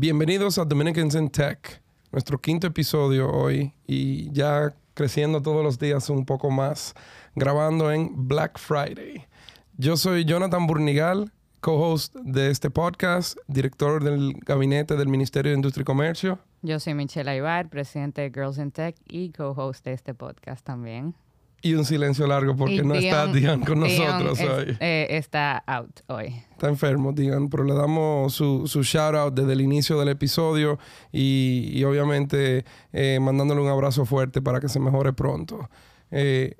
Bienvenidos a Dominicans in Tech, nuestro quinto episodio hoy y ya creciendo todos los días un poco más, grabando en Black Friday. Yo soy Jonathan Burnigal, co-host de este podcast, director del gabinete del Ministerio de Industria y Comercio. Yo soy Michelle Aybar, presidente de Girls in Tech y co-host de este podcast también. Y un silencio largo porque Y no está Dion con Dion nosotros es- hoy. eh, está out hoy. Está enfermo, Dion, pero le damos su, su shout out desde el inicio del episodio y, y obviamente eh, mandándole un abrazo fuerte para que se mejore pronto. Eh,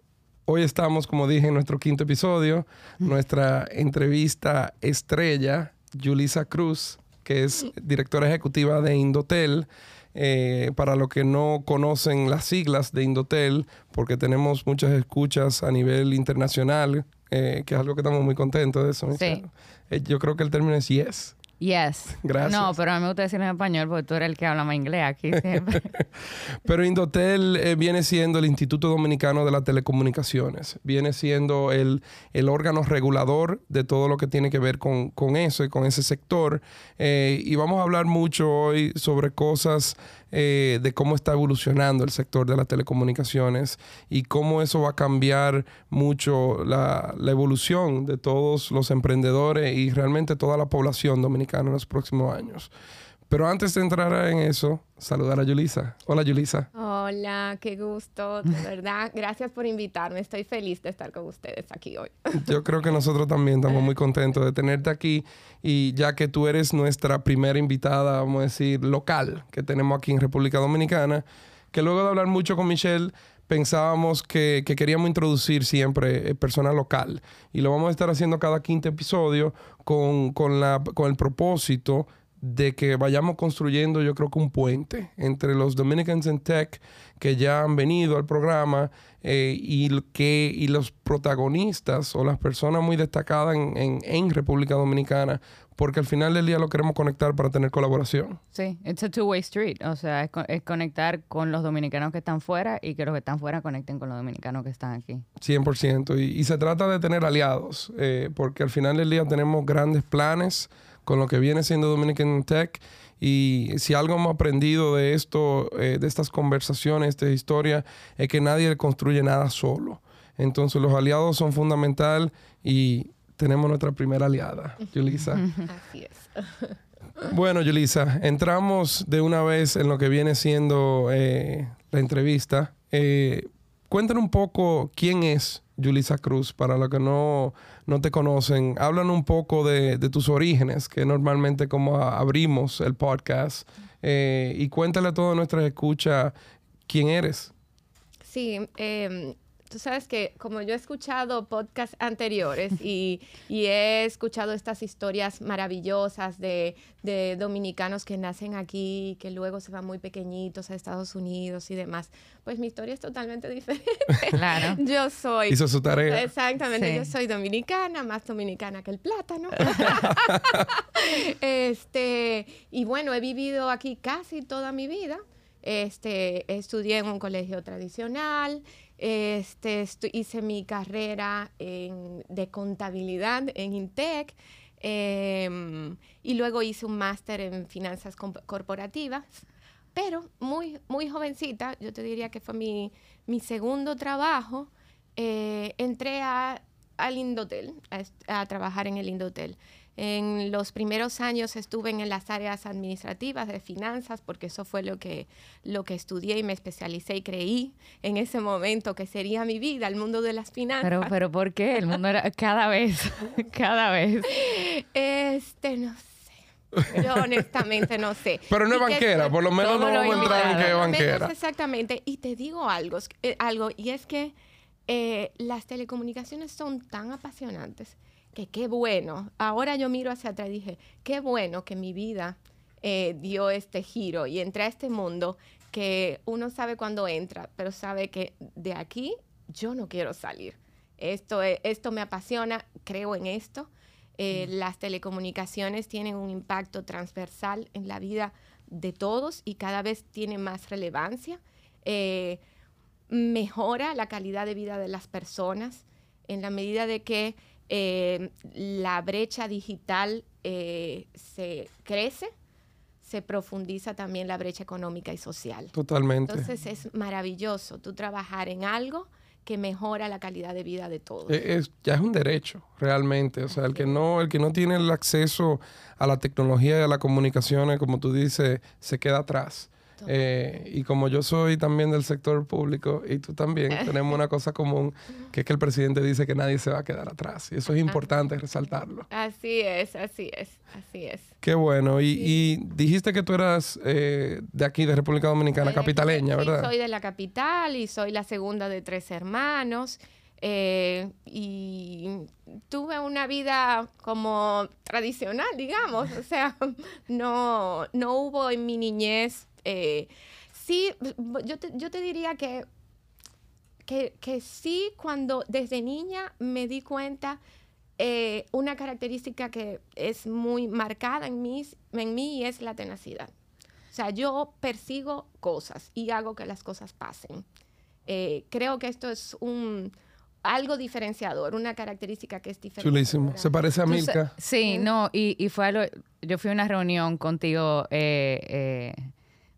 hoy estamos, como dije, en nuestro quinto episodio, nuestra entrevista estrella, Yulisa Cruz, que es directora ejecutiva de Indotel. Eh, para los que no conocen las siglas de Indotel, porque tenemos muchas escuchas a nivel internacional, eh, que es algo que estamos muy contentos de eso. Eh, yo creo que el término es yes. Yes. Gracias. No, pero a mí me gusta decirlo en español porque tú eres el que habla más inglés aquí siempre. Pero Indotel eh, viene siendo el Instituto Dominicano de las Telecomunicaciones. Viene siendo el, el órgano regulador de todo lo que tiene que ver con, con eso y con ese sector. Eh, y vamos a hablar mucho hoy sobre cosas eh, de cómo está evolucionando el sector de las telecomunicaciones y cómo eso va a cambiar mucho la, la evolución de todos los emprendedores y realmente toda la población dominicana en los próximos años. Pero antes de entrar en eso, saludar a Yulisa. Hola, Yulisa. Hola, qué gusto, de verdad. Gracias por invitarme. Estoy feliz de estar con ustedes aquí hoy. Yo creo que nosotros también estamos muy contentos de tenerte aquí y ya que tú eres nuestra primera invitada, vamos a decir, local que tenemos aquí en República Dominicana, que luego de hablar mucho con Michelle, pensábamos que, que queríamos introducir siempre eh, persona local y lo vamos a estar haciendo cada quinto episodio con, con, la, con el propósito de que vayamos construyendo, yo creo que un puente entre los Dominicans in Tech que ya han venido al programa eh, y, que, y los protagonistas o las personas muy destacadas en, en- en República Dominicana, porque al final del día lo queremos conectar para tener colaboración. sí, it's a two-way street. O sea, es, co- es conectar con los dominicanos que están fuera y que los que están fuera conecten con los dominicanos que están aquí. 100%. Y, y se trata de tener aliados, eh, porque al final del día tenemos grandes planes con lo que viene siendo Dominican Tech. Y si algo hemos aprendido de esto, eh, de estas conversaciones, de historia, es que nadie construye nada solo. Entonces los aliados son fundamental y tenemos nuestra primera aliada, Yulisa. Así es. Bueno, Yulisa, entramos de una vez en lo que viene siendo eh, la entrevista. Eh, cuéntanos un poco quién es Yulisa Cruz, para los que no, no te conocen. Háblanos un poco de, tus orígenes, que normalmente como abrimos el podcast. Eh, y cuéntale a todas nuestras escuchas quién eres. Sí, em, tú sabes que como yo he escuchado podcasts anteriores y, y he escuchado estas historias maravillosas de, de dominicanos que nacen aquí, que luego se van muy pequeñitos a Estados Unidos y demás, pues mi historia es totalmente diferente. Claro. Yo soy... Hizo su tarea. Exactamente, Sí. yo soy dominicana, más dominicana que el plátano. este, y bueno, he vivido aquí casi toda mi vida. Este, estudié en un colegio tradicional, este, hice mi carrera en- de contabilidad en Intec em, y luego hice un máster en finanzas corporativas. Pero muy, muy jovencita, yo te diría que fue mi, mi segundo trabajo, eh, entré a, al Indotel, a, a trabajar en el Indotel. En los primeros años estuve en las áreas administrativas de finanzas, porque eso fue lo que, lo que estudié y me especialicé y creí en ese momento que sería mi vida, el mundo de las finanzas. Pero, pero ¿por qué? El mundo era cada vez, cada vez. Este, no sé. Yo honestamente no sé. Pero no es que- banquera, por lo menos no ¿Cómo lo vamos a entrar en que es banquera. Exactamente. Y te digo algo, eh, algo y es que eh, las telecomunicaciones son tan apasionantes que qué bueno. Ahora yo miro hacia atrás y dije, qué bueno que mi vida eh, dio este giro y entré a este mundo que uno sabe cuándo entra, pero sabe que de aquí yo no quiero salir. Esto, es- esto me apasiona, creo en esto. Eh, Las telecomunicaciones tienen un impacto transversal en la vida de todos y cada vez tiene más relevancia. Eh, mejora la calidad de vida de las personas en la medida de que eh, la brecha digital eh, se crece, se profundiza también la brecha económica y social. Totalmente. Entonces es maravilloso tú trabajar en algo que mejora la calidad de vida de todos. E, Es, ya es un derecho, realmente. O sea, el que no, el que no tiene el acceso a la tecnología y a las comunicaciones, como tú dices, se queda atrás. Eh, y como yo soy también del sector público y tú también, tenemos una cosa común, que es que el presidente dice que nadie se va a quedar atrás. Y eso es importante resaltarlo. Así es, así es, así es. Qué bueno. Y, y dijiste que tú eras eh, de aquí, de República Dominicana, capitaleña, ¿verdad? soy de la capital y soy la segunda de tres hermanos. eh, y tuve una vida como tradicional, digamos. O sea, no, no hubo en mi niñez. Eh, sí, yo te, yo te diría que, que, que sí, cuando desde niña me di cuenta eh, una característica que es muy marcada en mí, en mí y es la tenacidad. O sea, yo persigo cosas y hago que las cosas pasen. Eh, creo que esto es un algo diferenciador, una característica que es diferente. Chulísimo. Se parece a Milka. Sí, no, y, y fue algo, yo fui a una reunión contigo eh, eh,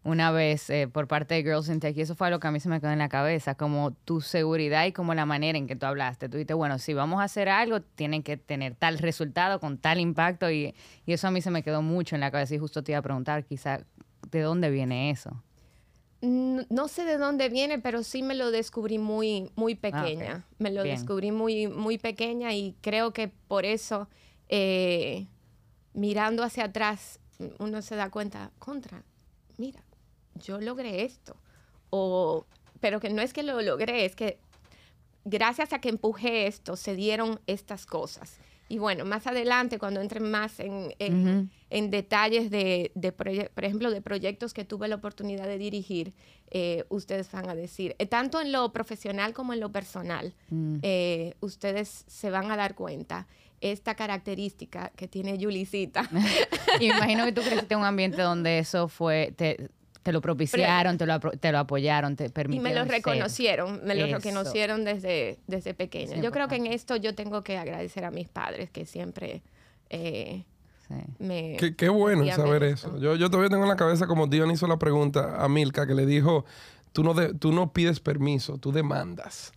una vez eh, por parte de Girls in Tech y eso fue algo que a mí se me quedó en la cabeza, como tu seguridad y como la manera en que tú hablaste. Tú dijiste, bueno, si vamos a hacer algo, tienen que tener tal resultado con tal impacto y, y eso a mí se me quedó mucho en la cabeza y justo te iba a preguntar quizá de dónde viene eso. No, no sé de dónde viene, pero sí me lo descubrí muy, muy pequeña. Ah, ok. Me lo Bien. descubrí muy, muy pequeña y creo que por eso, eh, mirando hacia atrás, uno se da cuenta, contra, mira, yo logré esto. O, pero que no es que lo logré, es que gracias a que empujé esto, se dieron estas cosas. Y bueno, más adelante, cuando entren más en, en- Ujú. en detalles de, de por ejemplo, de proyectos que tuve la oportunidad de dirigir, eh, ustedes van a decir, eh, tanto en lo profesional como en lo personal, Mm. eh, ustedes se van a dar cuenta esta característica que tiene Yulicita. Y me imagino que tú creciste en un ambiente donde eso fue, te, te lo propiciaron, te lo, apro- te lo apoyaron, te Y permitieron me lo ser. reconocieron, me lo Eso. reconocieron desde, desde pequeña. Es Yo creo que en esto yo tengo que agradecer a mis padres que siempre eh, me... Qué, qué bueno saber esto. eso. Yo, yo todavía tengo en la cabeza como Dion hizo la pregunta a Milka, que le dijo, tú no, de- tú no pides permiso, tú demandas.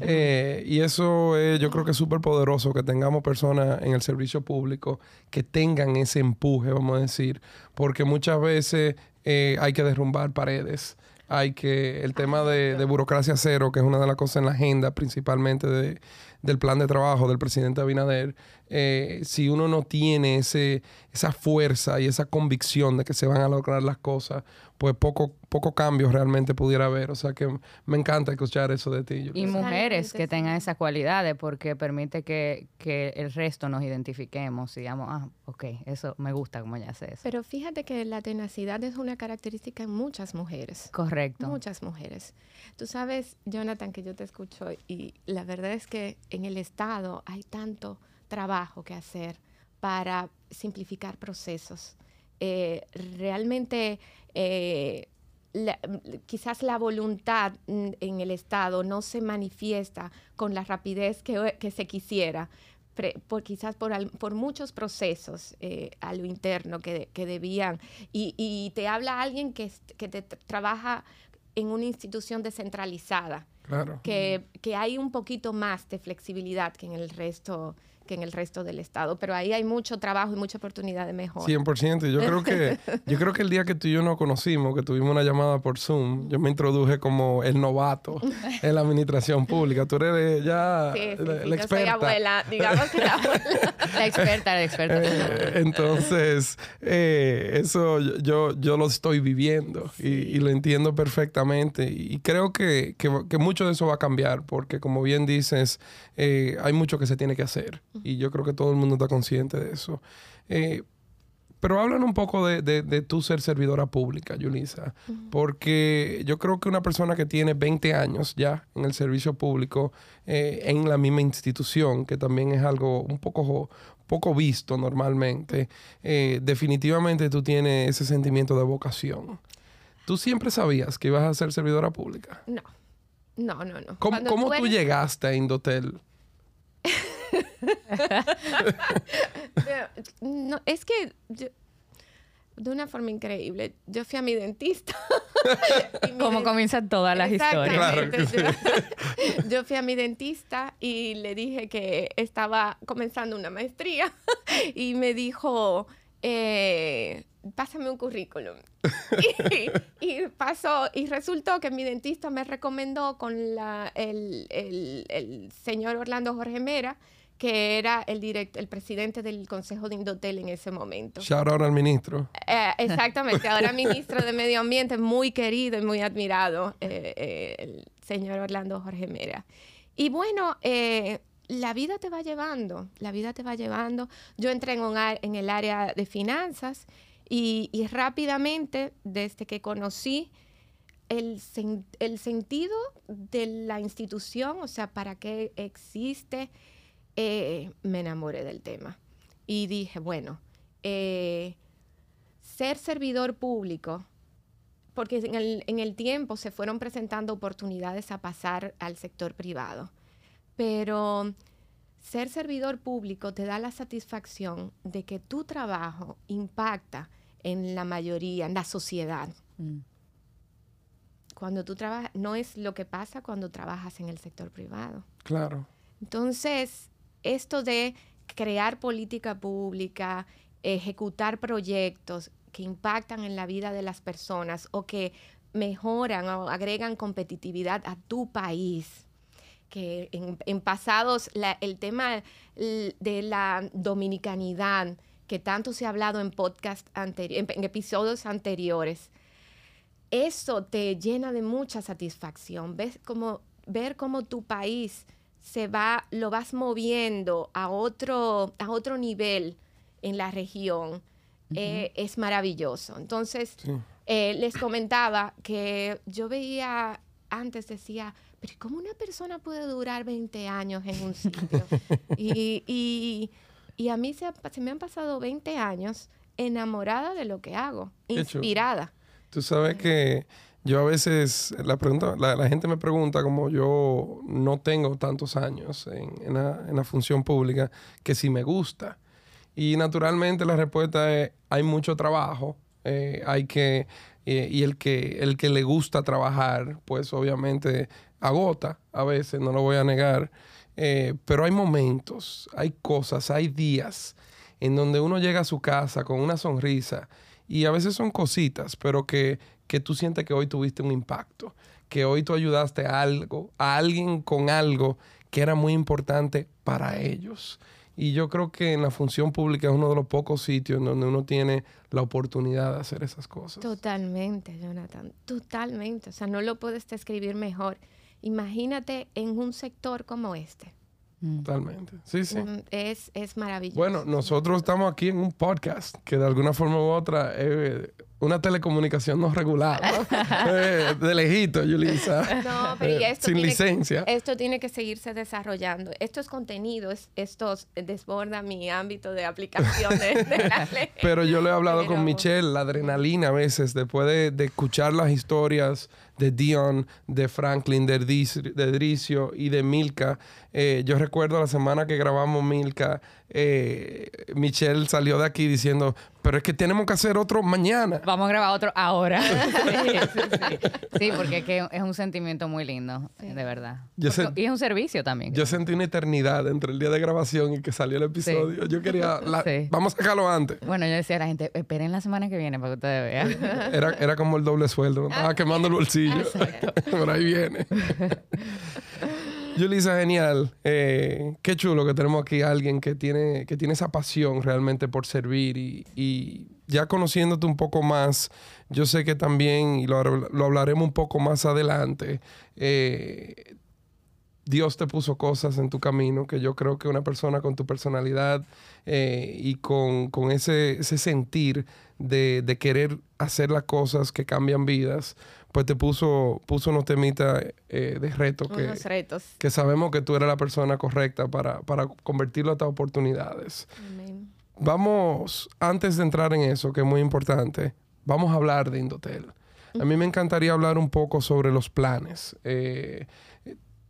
Eh, y eso es, yo creo que es súper poderoso que tengamos personas en el servicio público que tengan ese empuje, vamos a decir, porque muchas veces eh, hay que derrumbar paredes. Hay que, el tema de burocracia cero, que es una de las cosas en la agenda principalmente de- del plan de trabajo del presidente Abinader, eh, si uno no tiene ese, esa fuerza y esa convicción de que se van a lograr las cosas, pues poco, poco cambio realmente pudiera haber. O sea que me encanta escuchar eso de ti. Y mujeres que tengan esas cualidades porque permite que, que el resto nos identifiquemos y digamos, ah, ok, eso me gusta como ella hace eso. Pero fíjate que la tenacidad es una característica en muchas mujeres. Correcto. Muchas mujeres. Tú sabes, Jonathan, que yo te escucho y la verdad es que en el Estado hay tanto trabajo que hacer para simplificar procesos. Eh, realmente, eh, quizás la voluntad mm, en el Estado no se manifiesta con la rapidez que, se quisiera. por, quizás por, al- por muchos procesos eh, a lo interno que, debían. Y, te habla alguien que, trabaja en una institución descentralizada, Claro. que, que hay un poquito más de flexibilidad que en el resto que en el resto del estado, pero ahí hay mucho trabajo y mucha oportunidad de mejora. 100%. Y Yo creo que yo creo que el día que tú y yo nos conocimos, que tuvimos una llamada por Zoom, yo me introduje como el novato en la administración pública. Tú eres ya Sí, sí, la, sí, la yo soy experta. abuela, digamos que la abuela. La experta, la experta. Eh, entonces, eh, eso yo, yo, yo lo estoy viviendo y, y lo entiendo perfectamente. Y creo que, que, que mucho de eso va a cambiar porque, como bien dices, eh, hay mucho que se tiene que hacer. Y yo creo que todo el mundo está consciente de eso. Eh, pero hablan un poco de, de, de tu ser servidora pública, Yulisa, porque yo creo que una persona que tiene 20 años ya en el servicio público, eh, en la misma institución, que también es algo un poco, poco visto normalmente, eh, definitivamente tú tienes ese sentimiento de vocación. ¿Tú siempre sabías que ibas a ser servidora pública? No, no, no, no. ¿Cómo, cómo tú llegaste a Indotel? Pero, No, es que yo, de una forma increíble. Yo fui a mi dentista. Como den- comienzan todas las historias. Claro. Yo, yo fui a mi dentista y le dije que estaba comenzando una maestría y me dijo, eh, pásame un currículum. y, y pasó, y resultó que mi dentista me recomendó con la, el, el- el señor Orlando Jorge Mera, que era el, direct, el presidente del Consejo de Indotel en ese momento. Shout out al ministro. Eh, exactamente, ahora ministro de Medio Ambiente, muy querido y muy admirado, eh, eh, el señor Orlando Jorge Mera. Y bueno, eh, la vida te va llevando, la vida te va llevando. Yo entré en, un en el área de finanzas y, y rápidamente, desde que conocí el, sen- el sentido de la institución, o sea, para qué existe, eh, me enamoré del tema. Y dije, bueno, eh, ser servidor público, porque en el, en el tiempo se fueron presentando oportunidades a pasar al sector privado, pero ser servidor público te da la satisfacción de que tu trabajo impacta en la mayoría, en la sociedad. Mm. Cuando tú trabajas, no es lo que pasa cuando trabajas en el sector privado. Claro. Entonces, esto de crear política pública, ejecutar proyectos que impactan en la vida de las personas o que mejoran o agregan competitividad a tu país, que en, pasados el tema de la dominicanidad, que tanto se ha hablado en podcast anteri- en, episodios anteriores, eso te llena de mucha satisfacción. Ves ver cómo tu país se va, lo vas moviendo a otro, a otro nivel en la región, eh, es maravilloso. Entonces, Sí. eh, les comentaba que yo veía, antes decía, pero ¿cómo una persona puede durar 20 años en un sitio? y, y- y a mí se, se me han pasado 20 años enamorada de lo que hago, inspirada. Tú sabes que yo a veces, la, pregunta, la, la gente me pregunta, como yo no tengo tantos años en, en la, en la función pública, que si me gusta. Y naturalmente la respuesta es, hay mucho trabajo, eh, hay que, eh, y el que, el que le gusta trabajar, pues obviamente agota a veces, no lo voy a negar, Eh, pero hay momentos, hay cosas, hay días en donde uno llega a su casa con una sonrisa y a veces son cositas, pero que, que tú sientes que hoy tuviste un impacto, que hoy tú ayudaste a algo, a alguien con algo que era muy importante para ellos. Y yo creo que en la función pública es uno de los pocos sitios en donde uno tiene la oportunidad de hacer esas cosas. Totalmente, Jonathan, totalmente. O sea, no lo puedes describir mejor. Imagínate en un sector como este. Mm. Totalmente. Sí, sí. Mm, Es, es maravilloso. Bueno, nosotros estamos aquí en un podcast que de alguna forma u otra es una telecomunicación no regulada. Eh, de lejito, Yulisa. No, pero y Eh, esto sin tiene- licencia. Esto tiene que seguirse desarrollando. Esto es contenido, es- esto desborda mi ámbito de aplicación de, la ley. Pero yo le he hablado Pero- con Michelle, la adrenalina a veces, después de, de escuchar las historias de Dion, de Franklin, de, Dricio y de Milka. Eh, yo recuerdo la semana que grabamos Milka, eh, Michelle salió de aquí diciendo, pero es que tenemos que hacer otro mañana. Vamos a grabar otro ahora. sí, sí, sí. Sí, porque es, que es un sentimiento muy lindo, de verdad. Yo Porque- sé- y es un servicio también. Yo sentí una eternidad entre el día de grabación y que salió el episodio. Yo quería, la- Sí. vamos a sacarlo antes. Bueno, yo decía a la gente, esperen la semana que viene para que ustedes vean. Era, era como el doble sueldo. me Estaba quemando el bolsillo. Por ahí viene. Yulisa, genial. Eh, qué chulo que tenemos aquí a alguien que tiene, que tiene esa pasión realmente por servir. Y, y ya conociéndote un poco más, yo sé que también, y lo, lo hablaremos un poco más adelante, eh, Dios te puso cosas en tu camino que yo creo que una persona con tu personalidad eh, y con, con ese, ese sentir de, de querer hacer las cosas que cambian vidas, pues te puso, puso unos temitas eh, de reto que, Unos retos. que sabemos que tú eres la persona correcta para, para convertirlo a estas oportunidades. Amén. Vamos, antes de entrar en eso, que es muy importante, vamos a hablar de Indotel. A mí me encantaría hablar un poco sobre los planes. Eh,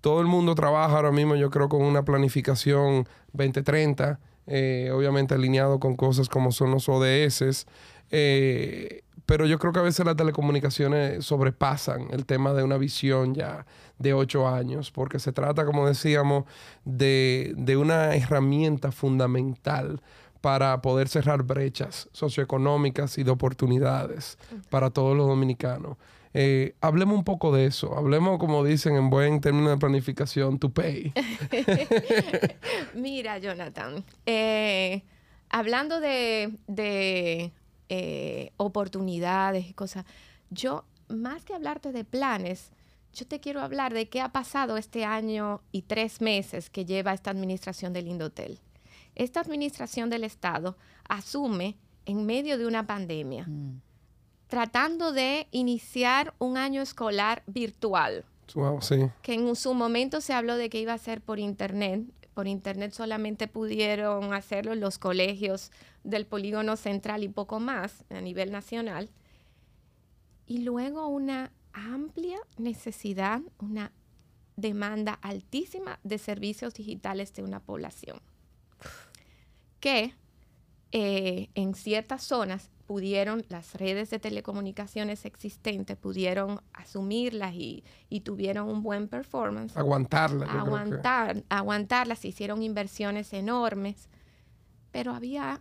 todo el mundo trabaja ahora mismo, yo creo, con una planificación 2030, eh, obviamente alineado con cosas como son los ODS. Eh, pero yo creo que a veces las telecomunicaciones sobrepasan el tema de una visión ya de ocho años, porque se trata, como decíamos, de, de una herramienta fundamental para poder cerrar brechas socioeconómicas y de oportunidades para todos los dominicanos. Eh, hablemos un poco de eso. Hablemos, como dicen en buen término de planificación, to pay. Mira, Jonathan, eh, hablando de, de eh, oportunidades y cosas, yo, más que hablarte de planes, yo te quiero hablar de qué ha pasado este año y tres meses que lleva esta administración del Indotel esta administración del Estado asume en medio de una pandemia, mm. tratando de iniciar un año escolar virtual. Que en su momento se habló de que iba a ser por Internet. Por Internet solamente pudieron hacerlo los colegios del polígono central y poco más a nivel nacional. Y luego una amplia necesidad, una demanda altísima de servicios digitales de una población que eh, en ciertas zonas pudieron, las redes de telecomunicaciones existentes pudieron asumirlas y, tuvieron un buen performance. Aguantarlas. Aguantar, aguantarlas, hicieron inversiones enormes, pero había,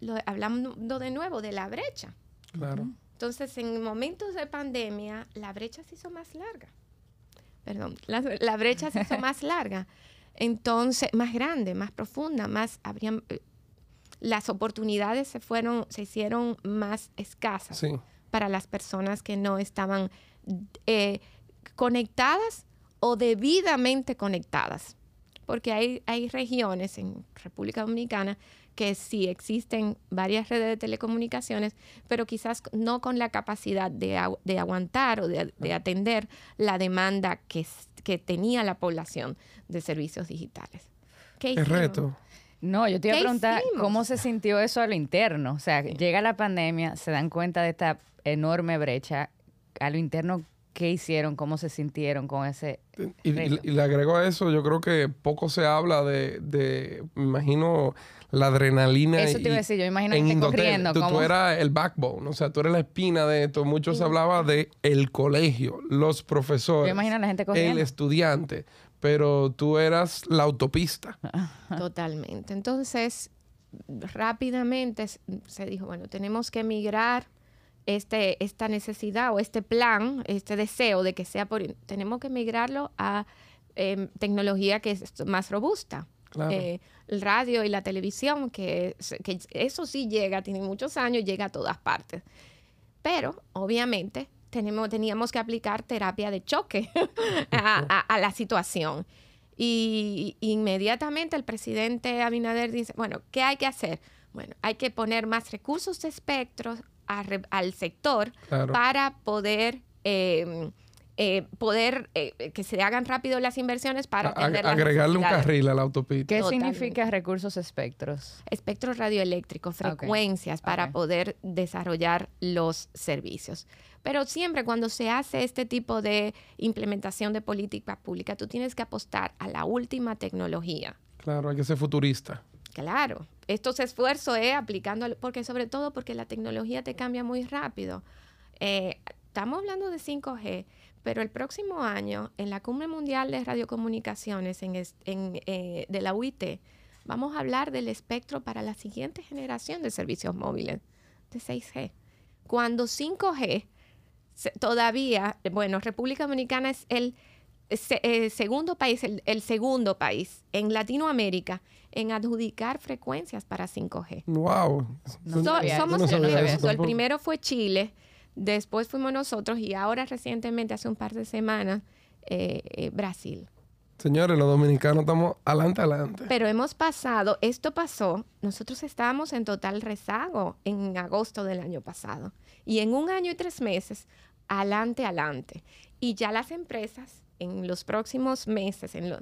lo, hablando de nuevo de la brecha. Claro. Entonces, en momentos de pandemia, la brecha se hizo más larga. Perdón, la, la brecha se hizo más larga. Entonces, más grande, más profunda, más habrían eh, las oportunidades se fueron, se hicieron más escasas para las personas que no estaban eh, conectadas o debidamente conectadas. Porque hay, hay regiones en República Dominicana que sí existen varias redes de telecomunicaciones, pero quizás no con la capacidad de, aguantar o de, atender la demanda que, que tenía la población de servicios digitales. ¿Qué reto. No, yo te iba a preguntar cómo se sintió eso a lo interno. O sea, llega la pandemia, se dan cuenta de esta enorme brecha. A lo interno, ¿qué hicieron? ¿Cómo se sintieron con ese? Y, le agrego a eso, yo creo que poco se habla de, de me imagino, la adrenalina. Eso te iba a decir, yo imagino que corriendo. Tú, tú, eras el backbone, o sea, tú eres la espina de esto. Mucho se hablaba de el colegio, los profesores. Yo imagino a la gente corriendo. El estudiante pero tú eras la autopista. Totalmente. Entonces, rápidamente se dijo, bueno, tenemos que migrar este, esta necesidad o este plan, este deseo de que sea por... Tenemos que migrarlo a em, tecnología que es más robusta. Eh, el radio y la televisión, que, que eso sí llega, tiene muchos años, llega a todas partes. Pero, obviamente, teníamos que aplicar terapia de choque a, la situación. Y, inmediatamente el presidente Abinader dice, bueno, ¿qué hay que hacer? Bueno, hay que poner más recursos de espectro al sector para poder... Em, eh, poder eh, que se hagan rápido las inversiones para agregarle un carril a la autopista. ¿Qué significa recursos espectros? Espectros radioeléctricos, frecuencias para poder desarrollar los servicios. Pero siempre cuando se hace este tipo de implementación de política pública, tú tienes que apostar a la última tecnología. Claro, hay que ser futurista. Claro, estos esfuerzos es aplicando, porque sobre todo porque la tecnología te cambia muy rápido. Eh, estamos hablando de 5G, pero el próximo año, en la Cumbre Mundial de Radiocomunicaciones en, eh, de la UIT, vamos a hablar del espectro para la siguiente generación de servicios móviles de 6G. Cuando 5G todavía, bueno, República Dominicana es el eh, segundo país, el, segundo país en Latinoamérica en adjudicar frecuencias para 5G. ¡Wow! somos el, el primero fue Chile, después fuimos nosotros y ahora recientemente, hace un par de semanas, eh, eh, Brasil. Señores, los dominicanos estamos adelante, adelante. Pero hemos pasado, esto pasó, nosotros estábamos en total rezago en agosto del año pasado. Y en un año y tres meses, adelante, adelante. Y ya las empresas en los próximos meses, en,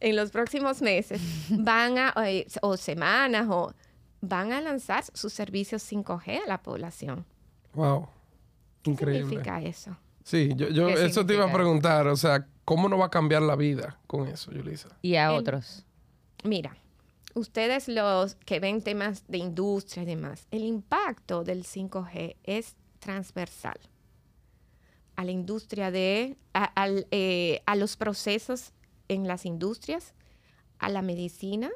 en los próximos meses, van a, eh, o semanas, o van a lanzar sus servicios 5G a la población. Wow. Increíble. ¿Qué significa eso? Sí, yo, yo eso te iba a preguntar, o sea, ¿cómo no va a cambiar la vida con eso, Yulisa? Y a otros. Mira, ustedes los que ven temas de industria y demás, el impacto del 5G es transversal a la industria de, a, eh, los procesos en las industrias, a la medicina,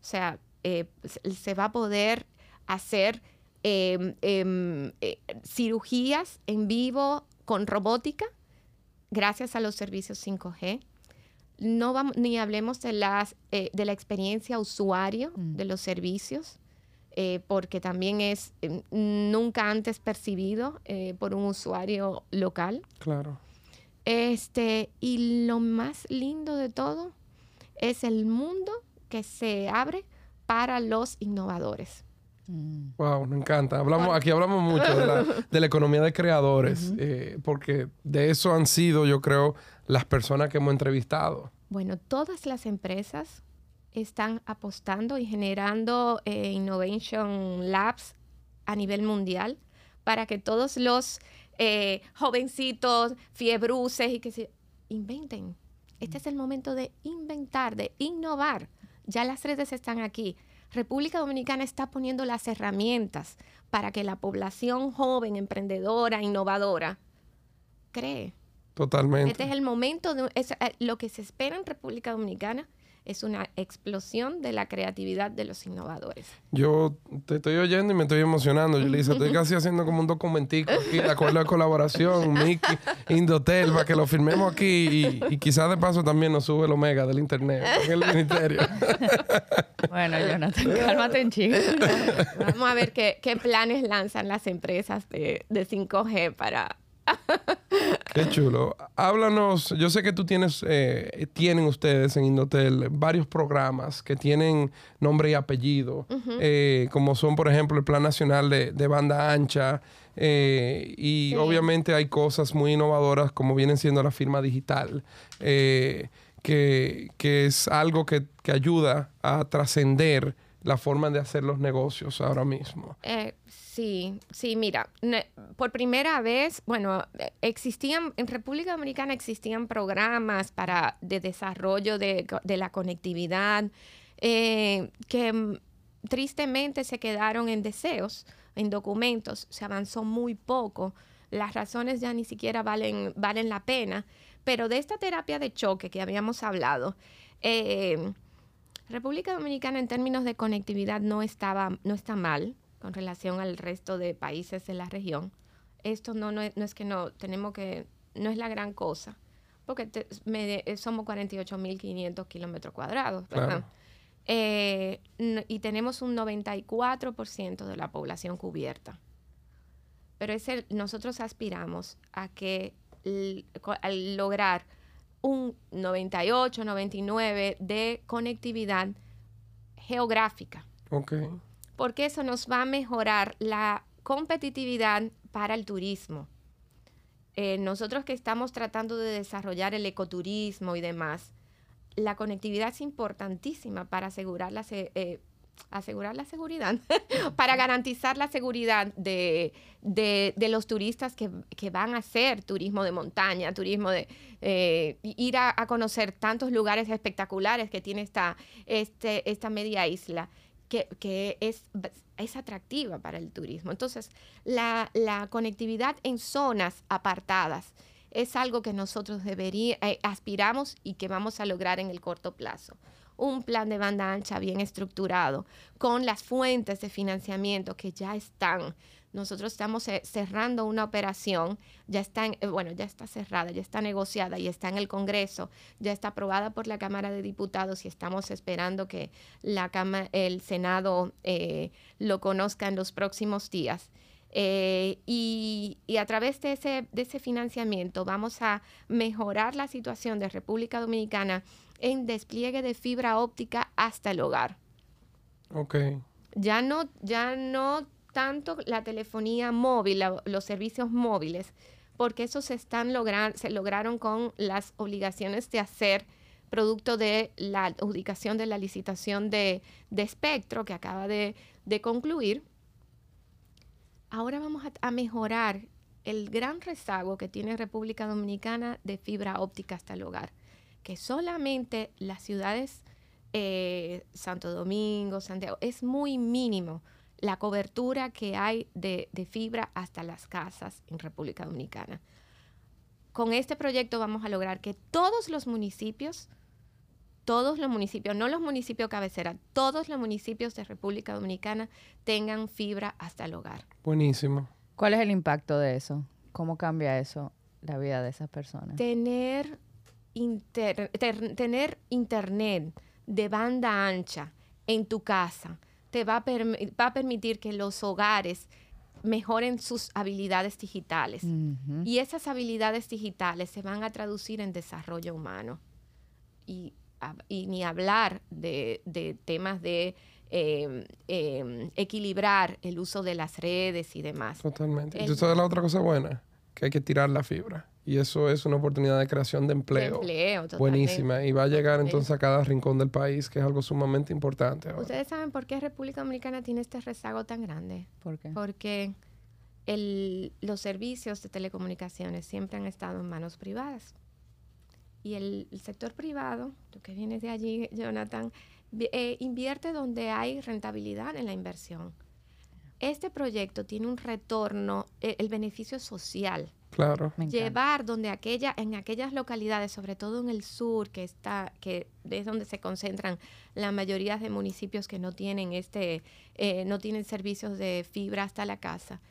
o sea, eh, se va a poder hacer em, em, eh, cirugías en vivo con robótica gracias a los servicios 5G no vamos, ni hablemos de, las, eh, de la experiencia usuario mm. de los servicios, eh, porque también es eh, nunca antes percibido por un usuario local. Claro. Este, y lo más lindo de todo es el mundo que se abre para los innovadores. Wow, me encanta. Hablamos, aquí hablamos mucho de la, economía de creadores, porque de eso han sido, yo creo, las personas que hemos entrevistado? Bueno, todas las empresas están apostando y generando eh, Innovation Labs a nivel mundial para que todos los eh, jovencitos, fiebruces y que se inventen. Este es el momento de inventar, de innovar. Ya las redes están aquí. República Dominicana está poniendo las herramientas para que la población joven, emprendedora, innovadora, cree Totalmente. Este es el momento, de, es, eh, lo que se espera en República Dominicana es una explosión de la creatividad de los innovadores. Yo te estoy oyendo y me estoy emocionando, Julissa. Estoy casi haciendo como un documentico aquí, de acuerdo a colaboración, Mickey, Indotel, para que lo firmemos aquí y, quizás de paso también nos sube el omega del internet en el ministerio. bueno, Jonathan, cálmate en chico. Vamos a ver qué, qué, planes lanzan las empresas de, de 5G para Qué chulo. Háblanos, yo sé que tú tienes, eh, tienen ustedes en Indotel varios programas que tienen nombre y apellido, eh, como son, por ejemplo, el Plan Nacional de, Banda Ancha, eh, y obviamente hay cosas muy innovadoras como vienen siendo la firma digital, que, que, es algo que, que ayuda a trascender la forma de hacer los negocios ahora mismo. Sí, sí, mira, por primera vez, bueno, existían, en República Dominicana existían programas para, de desarrollo de, la conectividad eh, que mm, tristemente se quedaron en deseos, en documentos, se avanzó muy poco, las razones ya ni siquiera valen, valen la pena, pero de esta terapia de choque que habíamos hablado, eh, República Dominicana en términos de conectividad no estaba, no está mal, con relación al resto de países de la región. Esto no, no, es, que no, tenemos que, no es la gran cosa, porque eh, somos 48.500 kilómetros cuadrados, eh, y tenemos un 94% de la población cubierta. Pero ese, nosotros aspiramos a que al lograr un 98, 99 de conectividad geográfica. Okay porque eso nos va a mejorar la competitividad para el turismo. Eh, nosotros que estamos tratando de desarrollar el ecoturismo y demás, la conectividad es importantísima para asegurar la, eh, seguridad, para garantizar la seguridad de, los turistas que, van a hacer turismo de montaña, turismo de eh, ir a, conocer tantos lugares espectaculares que tiene esta, este, esta media isla que, es, es, atractiva para el turismo. Entonces, la, conectividad en zonas apartadas es algo que nosotros debería, eh, aspiramos y que vamos a lograr en el corto plazo. Un plan de banda ancha bien estructurado, con las fuentes de financiamiento que ya están nosotros estamos eh, cerrando una operación, ya está, eh, bueno, ya está cerrada, ya está negociada y está en el Congreso, ya está aprobada por la Cámara de Diputados y estamos esperando que la el Senado eh, lo conozca en los próximos días. y, a través de ese, de ese financiamiento vamos a mejorar la situación de República Dominicana en despliegue de fibra óptica hasta el hogar. Ok. Ya no, ya no tanto la telefonía móvil, los servicios móviles, porque esos se, logran, se lograron con las obligaciones de hacer producto de la adjudicación de la licitación de, espectro que acaba de, concluir. Ahora vamos a, mejorar el gran rezago que tiene República Dominicana de fibra óptica hasta el hogar, que solamente las ciudades eh, Santo Domingo, Santiago, es muy mínimo la cobertura que hay de, de fibra hasta las casas en República Dominicana. Con este proyecto vamos a lograr que todos los municipios, todos los municipios, no los municipios cabecera, todos los municipios de República Dominicana tengan fibra hasta el hogar. Buenísimo. ¿Cuál es el impacto de eso? ¿Cómo cambia eso la vida de esas personas? Tener, inter- ter- tener internet de banda ancha en tu casa te va a, va a permitir que los hogares mejoren sus habilidades digitales. Y esas habilidades digitales se van a traducir en desarrollo humano. Y, a- y ni hablar de, de temas de eh, eh, equilibrar el uso de las redes y demás. Totalmente. El- ¿Tú sabes la otra cosa buena? Que hay que tirar la fibra. Y eso es una oportunidad de creación de De empleo. empleo, totalmente. Buenísima. Y va a llegar entonces a cada rincón del país, que es algo sumamente importante. ahora. ¿Ustedes saben por qué República Dominicana tiene este rezago tan grande? ¿Por qué? Porque el- los servicios de telecomunicaciones siempre han estado en manos privadas. Y el, el sector privado, tú que vienes de allí, Jonathan, eh, invierte donde hay rentabilidad en la inversión. Este proyecto tiene un retorno, eh, el beneficio social. Claro. Llevar donde aquella, en aquellas localidades, sobre todo en el sur, que está, que es donde se concentran la mayoría de municipios que no tienen este, eh, no tienen servicios de fibra hasta la casa,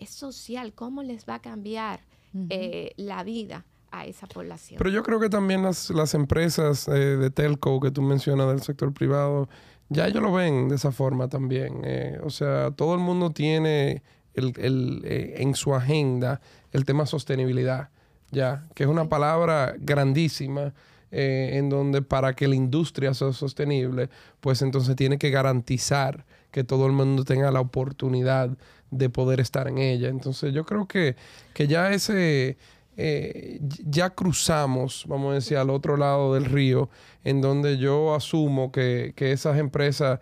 es social. ¿Cómo les va a cambiar eh, la vida a esa población? Pero yo creo que también las, las empresas eh, de telco que tú mencionas del sector privado, ya ellos lo ven de esa forma también. eh, o sea, todo el mundo tiene el, el, eh, en su agenda el tema sostenibilidad, ya, que es una palabra grandísima. eh, en donde para que la industria sea sostenible, pues entonces tiene que garantizar que todo el mundo tenga la oportunidad de poder estar en ella. Entonces yo creo que, que ya ese, eh, ya cruzamos, vamos a decir, al otro lado del río, en donde yo asumo que, que esas empresas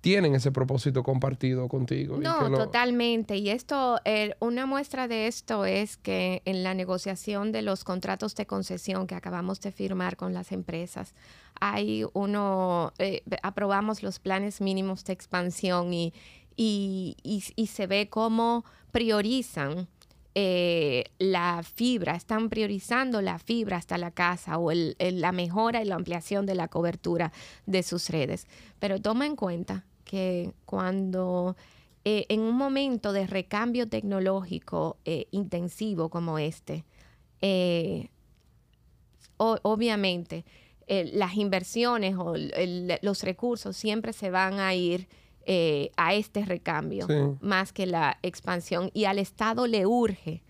tienen ese propósito compartido contigo. No, lo- totalmente. Y esto, una muestra de esto es que en la negociación de los contratos de concesión que acabamos de firmar con las empresas, hay uno, eh, aprobamos los planes mínimos de expansión y, y, y- y se ve cómo priorizan eh, la fibra, están priorizando la fibra hasta la casa o la mejora y la ampliación de la cobertura de sus redes. Pero toma en cuenta que cuando eh, en un momento de recambio tecnológico eh, intensivo como este, obviamente las inversiones o los recursos siempre se van a ir eh, a este recambio Sí. más que la expansión. Y al Estado le urge,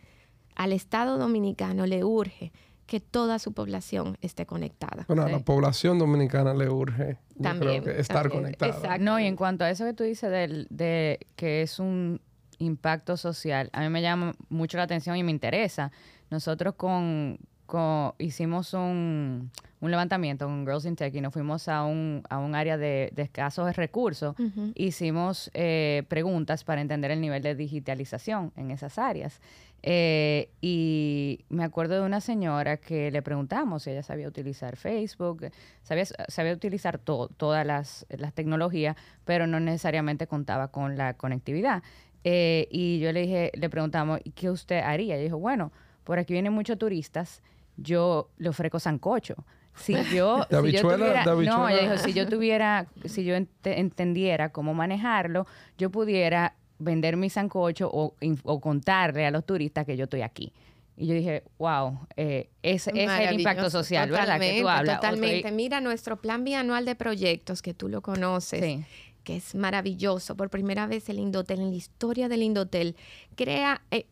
al Estado dominicano le urge que toda su población esté conectada. Bueno, a la población dominicana le urge También, creo que estar también, conectada. exacto. No, y en cuanto a eso que tú dices del, de que es un impacto social, a mí me llama mucho la atención y me interesa. Nosotros con, con- hicimos un, un levantamiento con Girls in Tech y nos fuimos a un, a un área de, de escasos recursos. Hicimos eh, preguntas para entender el nivel de digitalización en esas áreas. Eh, y me acuerdo de una señora que le preguntamos si ella sabía utilizar Facebook, sabía, sabía utilizar to- todas las, las tecnologías, pero no necesariamente contaba con la conectividad. Eh, y yo le dije, le preguntamos, ¿y qué usted haría? Y dijo, bueno, por aquí vienen muchos turistas, yo le ofrezco sancocho. Si yo, ¿De si yo tuviera, ¿De no, ella dijo, si yo tuviera, si yo ente- entendiera cómo manejarlo, yo pudiera vender mi sancocho o, contarle a los turistas que yo estoy aquí. Y yo dije, wow, eh, ese, ese es el impacto social, ¿verdad? Que tú totalmente, hablas. Totalmente. Mira, nuestro plan bianual de proyectos, que tú lo conoces, Sí. que es maravilloso. Por primera vez el Indotel, en la historia del Indotel, crea, eh,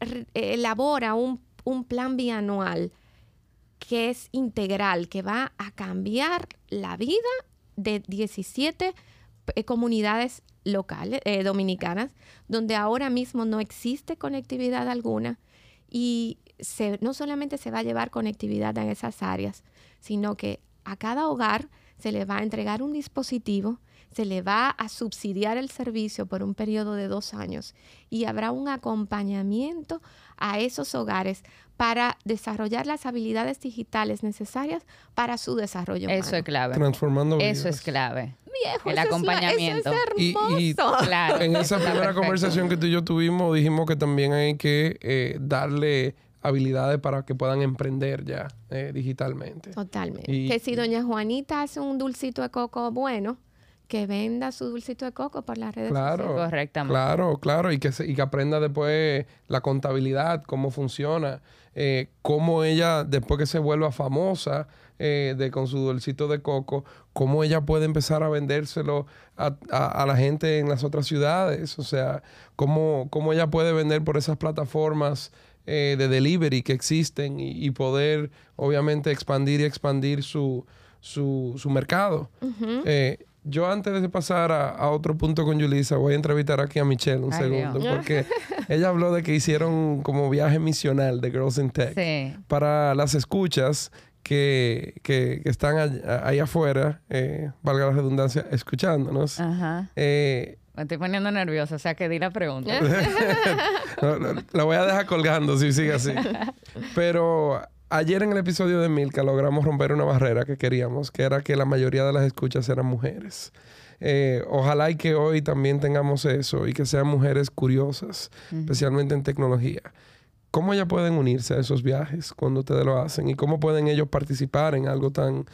re- eh, elabora un, un plan bianual que es integral, que va a cambiar la vida de 17 eh, comunidades locales, eh, dominicanas, donde ahora mismo no existe conectividad alguna y no solamente se va a llevar conectividad en esas áreas, sino que a cada hogar se le va a entregar un dispositivo, se le va a subsidiar el servicio por un periodo de dos años y habrá un acompañamiento a esos hogares para desarrollar las habilidades digitales necesarias para su desarrollo humano. Eso es clave. Transformando Eso vidas. es clave. Viejo, El eso es acompañamiento. eso es Y- hermoso. y- Claro. En esa primera perfecto. conversación que tú y yo tuvimos, dijimos que también hay que eh, darle habilidades para que puedan emprender ya eh, digitalmente. Totalmente. Y- que si doña Juanita hace un dulcito de coco bueno, que venda su dulcito de coco por las redes Claro. sociales. Correctamente. Claro, claro, y que, se- y que aprenda después la contabilidad, cómo funciona, eh, cómo ella, después que se vuelva famosa eh, de, con su dulcito de coco, cómo ella puede empezar a vendérselo a, a- a la gente en las otras ciudades, o sea, cómo, cómo ella puede vender por esas plataformas eh, de delivery que existen y, y poder, obviamente, expandir y expandir su, su, su mercado. Eh, yo antes de pasar a, a otro punto con Yulisa, voy a entrevistar aquí a Michelle un Ay, segundo, Dios. porque ella habló de que hicieron como viaje misional de Girls in Tech. Sí. Para las escuchas que, que- que están allá- ahí afuera, eh, valga la redundancia, escuchándonos, Ajá. eh, Me estoy poniendo nerviosa, o sea que di la pregunta. No, no, la voy a dejar colgando si sigue así. Pero ayer en el episodio de Milka logramos romper una barrera que queríamos, que era que la mayoría de las escuchas eran mujeres. Eh, ojalá y que hoy también tengamos eso y que sean mujeres curiosas, especialmente en tecnología. ¿Cómo ellas pueden unirse a esos viajes cuando ustedes lo hacen? ¿Y cómo pueden ellos participar en algo tan,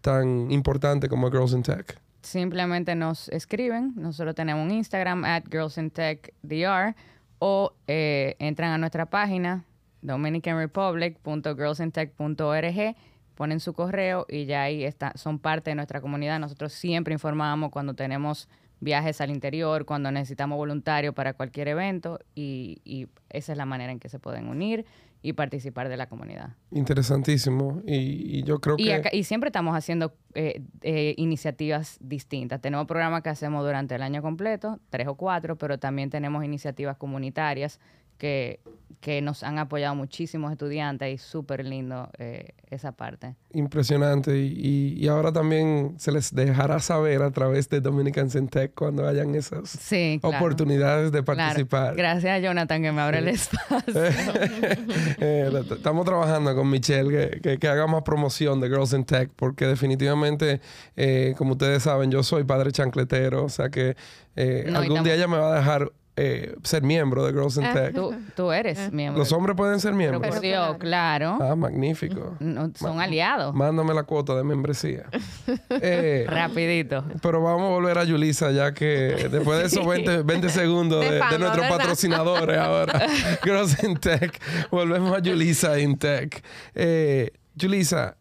tan importante como Girls in Tech? Simplemente nos escriben. Nosotros tenemos un Instagram, at Girls in Tech DR, o eh, entran a nuestra página, dominicanrepublic.girlsintech.org, ponen su correo y ya ahí está, son parte de nuestra comunidad. Nosotros siempre informamos cuando tenemos viajes al interior, cuando necesitamos voluntarios para cualquier evento y, y esa es la manera en que se pueden unir y participar de la comunidad. Interesantísimo. Y, y yo creo Y, que... acá- y siempre estamos haciendo eh, eh, iniciativas distintas. Tenemos programas que hacemos durante el año completo, tres o cuatro, pero también tenemos iniciativas comunitarias que, que nos han apoyado muchísimos estudiantes y súper lindo eh, esa parte. Impresionante. Y, y- y ahora también se les dejará saber a través de Dominican Tech cuando hayan esas Sí, claro. oportunidades de Claro. participar. Gracias a Jonathan que me abre el espacio. Eh, estamos trabajando con Michelle que, que- que haga más promoción de Girls in Tech porque definitivamente, eh, como ustedes saben, yo soy padre chancletero, o sea que eh, No, algún día ella me va a dejar eh, ser miembro de Girls in Ah. Tech. Tú, tú eres miembro. Los hombres pueden ser Pero miembros. por Dios, claro. Ah, magnífico. No, son aliados. Mándame la cuota de membresía. Eh, Rapidito. Pero vamos a volver a Yulisa, ya que después de esos 20, 20 segundos de, De de fama, nuestros ¿verdad? patrocinadores ahora, Girls in Tech, volvemos a Yulisa in Tech. Eh, Yulisa,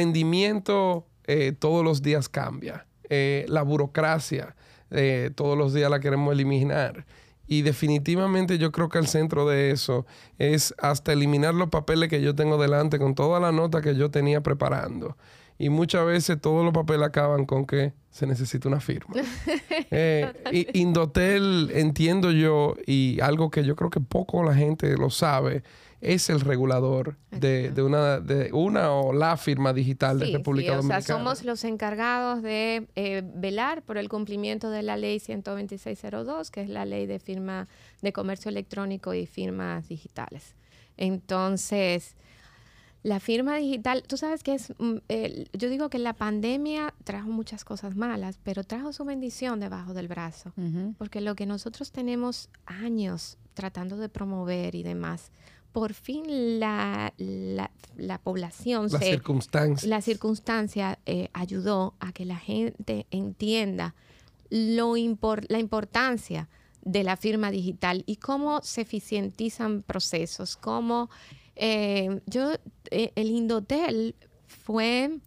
emprendimiento eh, todos los días cambia. Eh, la burocracia eh, todos los días la queremos eliminar. Y definitivamente yo creo que el centro de eso es hasta eliminar los papeles que yo tengo delante con toda la nota que yo tenía preparando. Y muchas veces todos los papeles acaban con que se necesita una firma. Eh, y Indotel, entiendo yo, y algo que yo creo que poco la gente lo sabe, es el regulador de, de una, de una o la firma digital de República sí, o sea, Dominicana. somos los encargados de eh, velar por el cumplimiento de la ley 12602, que es la ley de firma de comercio electrónico y firmas digitales. Entonces, la firma digital, tú sabes que es, mm, yo digo que la pandemia trajo muchas cosas malas, pero trajo su bendición debajo del brazo. Porque lo que nosotros tenemos años tratando de promover y demás, por fin la, la, la población Las se, circunstancias. la circunstancia eh, ayudó a que la gente entienda lo impor- la importancia de la firma digital y cómo se eficientizan procesos, cómo eh, yo, eh, el Indotel fue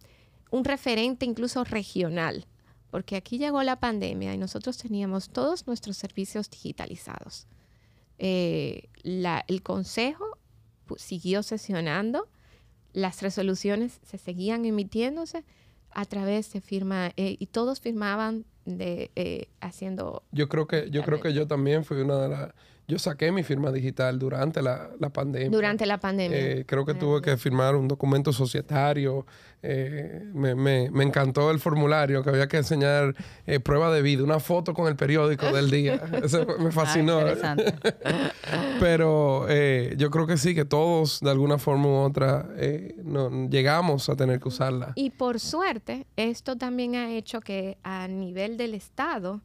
un referente incluso regional, porque aquí llegó la pandemia y nosotros teníamos todos nuestros servicios digitalizados. Eh, la- el consejo siguió sesionando, las resoluciones se seguían emitiéndose a través de firma eh, y todos firmaban de eh, haciendo Yo creo que yo creo que yo también fui una de las yo saqué mi firma digital durante la, la pandemia. Durante la pandemia. Eh, creo que tuve que firmar un documento societario. Eh, me, me, me, encantó el formulario que había que enseñar eh, prueba de vida, una foto con el periódico del día. Eso me Ah, fascinó. interesante. Pero eh, yo creo que sí, que todos de alguna forma u otra eh, no, llegamos a tener que usarla. Y por suerte, esto también ha hecho que a nivel del Estado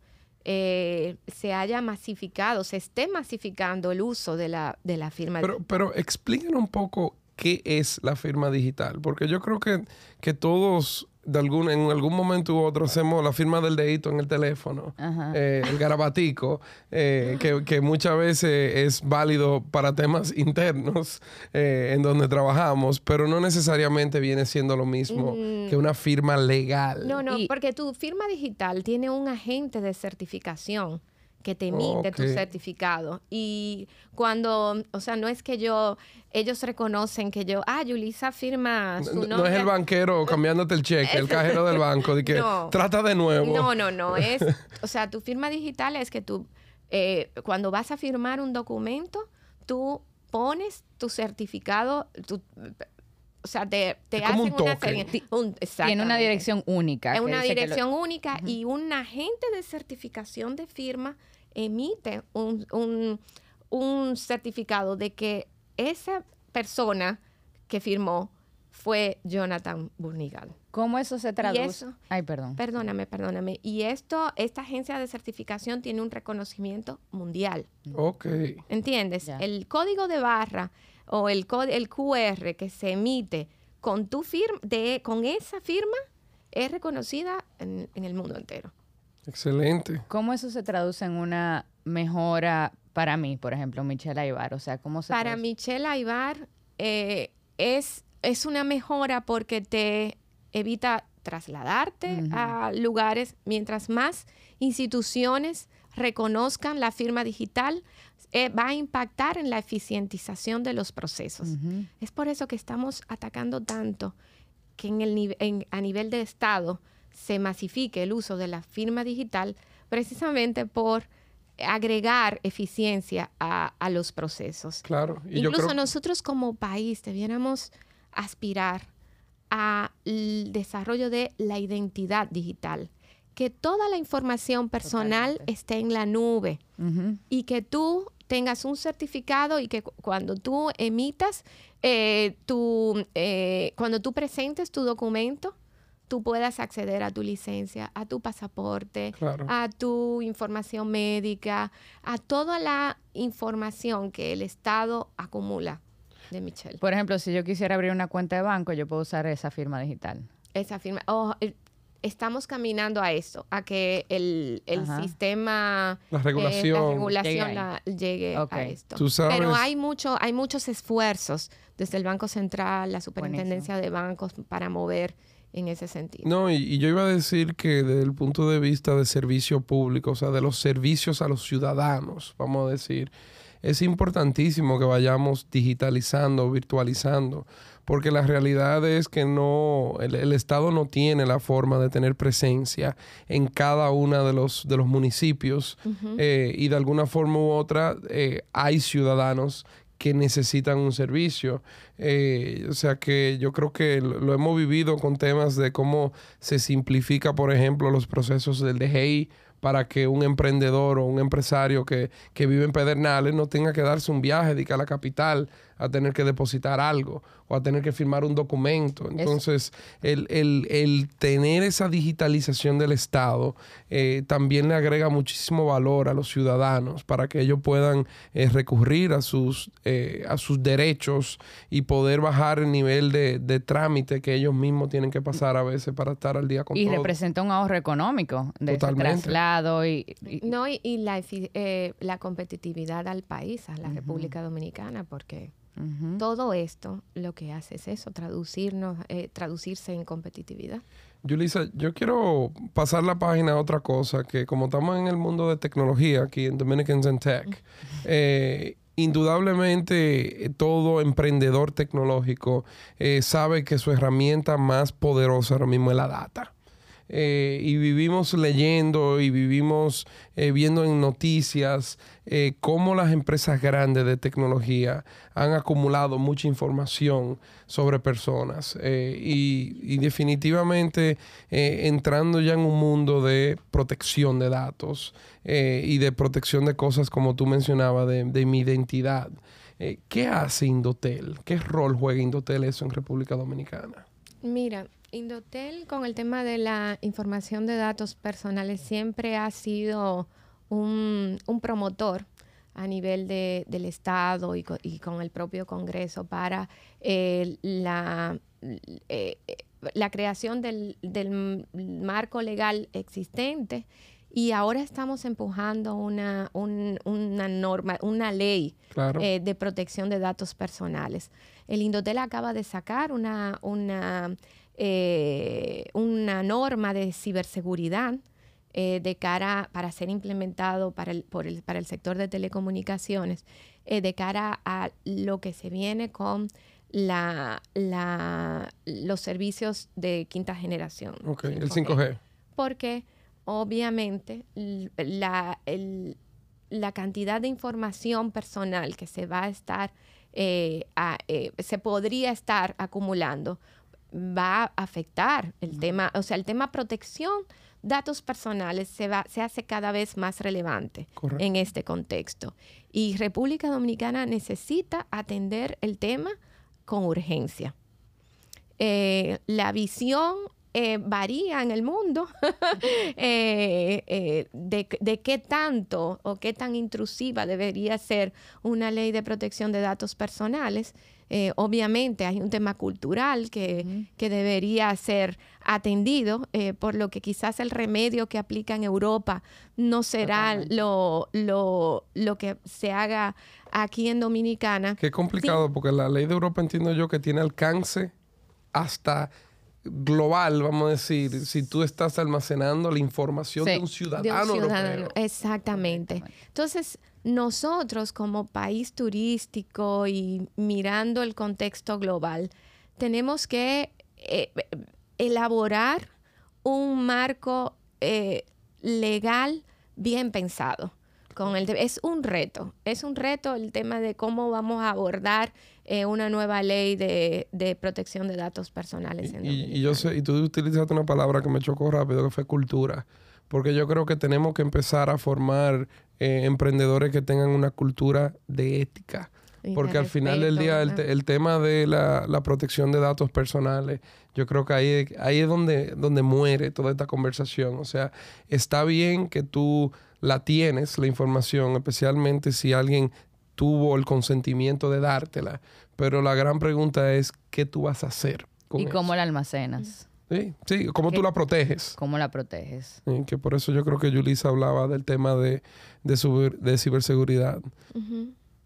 eh, se haya masificado, se esté masificando el uso de la, de la firma. Pero, pero explíquenos un poco qué es la firma digital, porque yo creo que, que todos de algún, en algún momento u otro hacemos la firma del dedito en el teléfono, eh, el garabatico, eh, que, que muchas veces es válido para temas internos eh, en donde trabajamos, pero no necesariamente viene siendo lo mismo Mm. que una firma legal. No, no, Y- porque tu firma digital tiene un agente de certificación que te emite tu Ok. certificado. Y cuando, o sea, no es que yo, ellos reconocen que yo, ah, Yulisa firma su No, nombre. no es el banquero cambiándote el cheque, el cajero del banco, de que No. trata de nuevo. No, no, no. Es, o sea, tu firma digital es que tú, eh, cuando vas a firmar un documento, tú pones tu certificado, tu- o sea, te, te hacen un una serie- un- Tiene una dirección única. Es una dirección única y un agente de certificación de firma emite un, un- un certificado de que esa persona que firmó fue Jonathan Burnigal. ¿Cómo eso se traduce? eso- Ay, perdón. Perdóname, perdóname. Y esto, esta agencia de certificación tiene un reconocimiento mundial. Ok. ¿Entiendes? El código de barra o el, el QR que se emite con tu firma, de, con esa firma, es reconocida en, en el mundo entero. Excelente. ¿Cómo eso se traduce en una mejora para mí, por ejemplo, Michelle Aybar? O sea, ¿cómo se Para traduce? Michelle Aybar eh, es, es una mejora porque te evita trasladarte Ujú. a lugares mientras más instituciones reconozcan la firma digital, eh, va a impactar en la eficientización de los procesos. Ujú. Es por eso que estamos atacando tanto que en el en- a nivel de Estado se masifique el uso de la firma digital precisamente por agregar eficiencia a, a los procesos. Claro. Y yo Incluso creo nosotros como país debiéramos aspirar al desarrollo de la identidad digital, que toda la información personal Totalmente. esté en la nube y que tú tengas un certificado y que cu- cuando tú emitas, eh, tu, eh, cuando tú presentes tu documento, tú puedas acceder a tu licencia, a tu pasaporte, Claro. a tu información médica, a toda la información que el Estado acumula de Michelle. Por ejemplo, si yo quisiera abrir una cuenta de banco, yo puedo usar esa firma digital. Esa firma. oh, eh, estamos caminando a eso, a que el, el sistema, La eh, regulación. la regulación Llegue ahí. la- llegue Ok. a esto. Tú sabes- Pero hay mucho, hay muchos esfuerzos desde el Banco Central, la Superintendencia de Bancos para mover en ese sentido. No, y, y yo iba a decir que desde el punto de vista de servicio público, o sea, de los servicios a los ciudadanos, vamos a decir, es importantísimo que vayamos digitalizando, virtualizando, porque la realidad es que no, el, el Estado no tiene la forma de tener presencia en cada uno de los, de los municipios eh, y de alguna forma u otra eh, hay ciudadanos que necesitan un servicio. Eh, o sea que yo creo que lo, hemos vivido con temas de cómo se simplifica, por ejemplo, los procesos del DGI para que un emprendedor o un empresario que, que vive en Pedernales no tenga que darse un viaje de a la capital a tener que depositar algo o a tener que firmar un documento. Entonces, el, el- el tener esa digitalización del Estado eh, también le agrega muchísimo valor a los ciudadanos para que ellos puedan eh, recurrir a sus, eh, a sus derechos y poder bajar el nivel de, de trámite que ellos mismos tienen que pasar a veces para estar al día con Y todo. representa un ahorro económico de ese traslado y, y- No, y, y la, eh, la competitividad al país, a la República Dominicana, porque Todo esto lo que hace es eso, traducirnos, eh, traducirse en competitividad. Yulisa, yo quiero pasar la página a otra cosa, que como estamos en el mundo de tecnología aquí en Dominicans and Tech, eh, indudablemente eh, todo emprendedor tecnológico eh, sabe que su herramienta más poderosa ahora mismo es la data. Eh, y vivimos leyendo y vivimos eh, viendo en noticias eh, cómo las empresas grandes de tecnología han acumulado mucha información sobre personas y, definitivamente entrando ya en un mundo de protección de datos y de protección de cosas como tú mencionabas de, de mi identidad. ¿Qué hace Indotel? ¿Qué rol juega Indotel eso en República Dominicana? Mira, Indotel con el tema de la información de datos personales siempre ha sido un, promotor a nivel del Estado y con, el propio Congreso para eh, la, eh, la creación del, marco legal existente y ahora estamos empujando una, una norma, una ley eh, de protección de datos personales. El Indotel acaba de sacar una, una eh, una norma de ciberseguridad eh, de cara para ser implementado para el, por el, para el sector de telecomunicaciones, eh, de cara a lo que se viene con la, la, los servicios de quinta generación. Ok, el 5G. Porque obviamente la, la cantidad de información personal que se va a estar, se podría estar acumulando va a afectar el tema, o sea, el tema protección datos personales se, va, se hace cada vez más relevante en este contexto. Y República Dominicana necesita atender el tema con urgencia. Eh, la visión eh, varía en el mundo eh, de, de, qué tanto o qué tan intrusiva debería ser una ley de protección de datos personales. Eh, obviamente hay un tema cultural que, debería ser atendido, eh, por lo que quizás el remedio que aplica en Europa no será lo, lo, lo, que se haga aquí en Dominicana. Qué complicado, porque la ley de Europa entiendo yo que tiene alcance hasta global, vamos a decir, si tú estás almacenando la información de un ciudadano, de un ciudadano Exactamente. Entonces, nosotros como país turístico y mirando el contexto global, tenemos que eh, elaborar un marco eh, legal bien pensado. Con el es un reto, es un reto el tema de cómo vamos a abordar eh, una nueva ley de, protección de datos personales. y, yo sé, y tú utilizaste una palabra que me chocó rápido, que fue cultura porque yo creo que tenemos que empezar a formar eh, emprendedores que tengan una cultura de ética. porque al final del día el, tema de la, protección de datos personales, yo creo que ahí, ahí es donde, donde muere toda esta conversación. O sea, está bien que tú la tienes, la información, especialmente si alguien tuvo el consentimiento de dártela, pero la gran pregunta es, ¿qué tú vas a hacer? ¿Y cómo la almacenas? Sí, sí, cómo tú la proteges. ¿Cómo la proteges? que por eso yo creo que Yulisa hablaba del tema de, de, de ciberseguridad.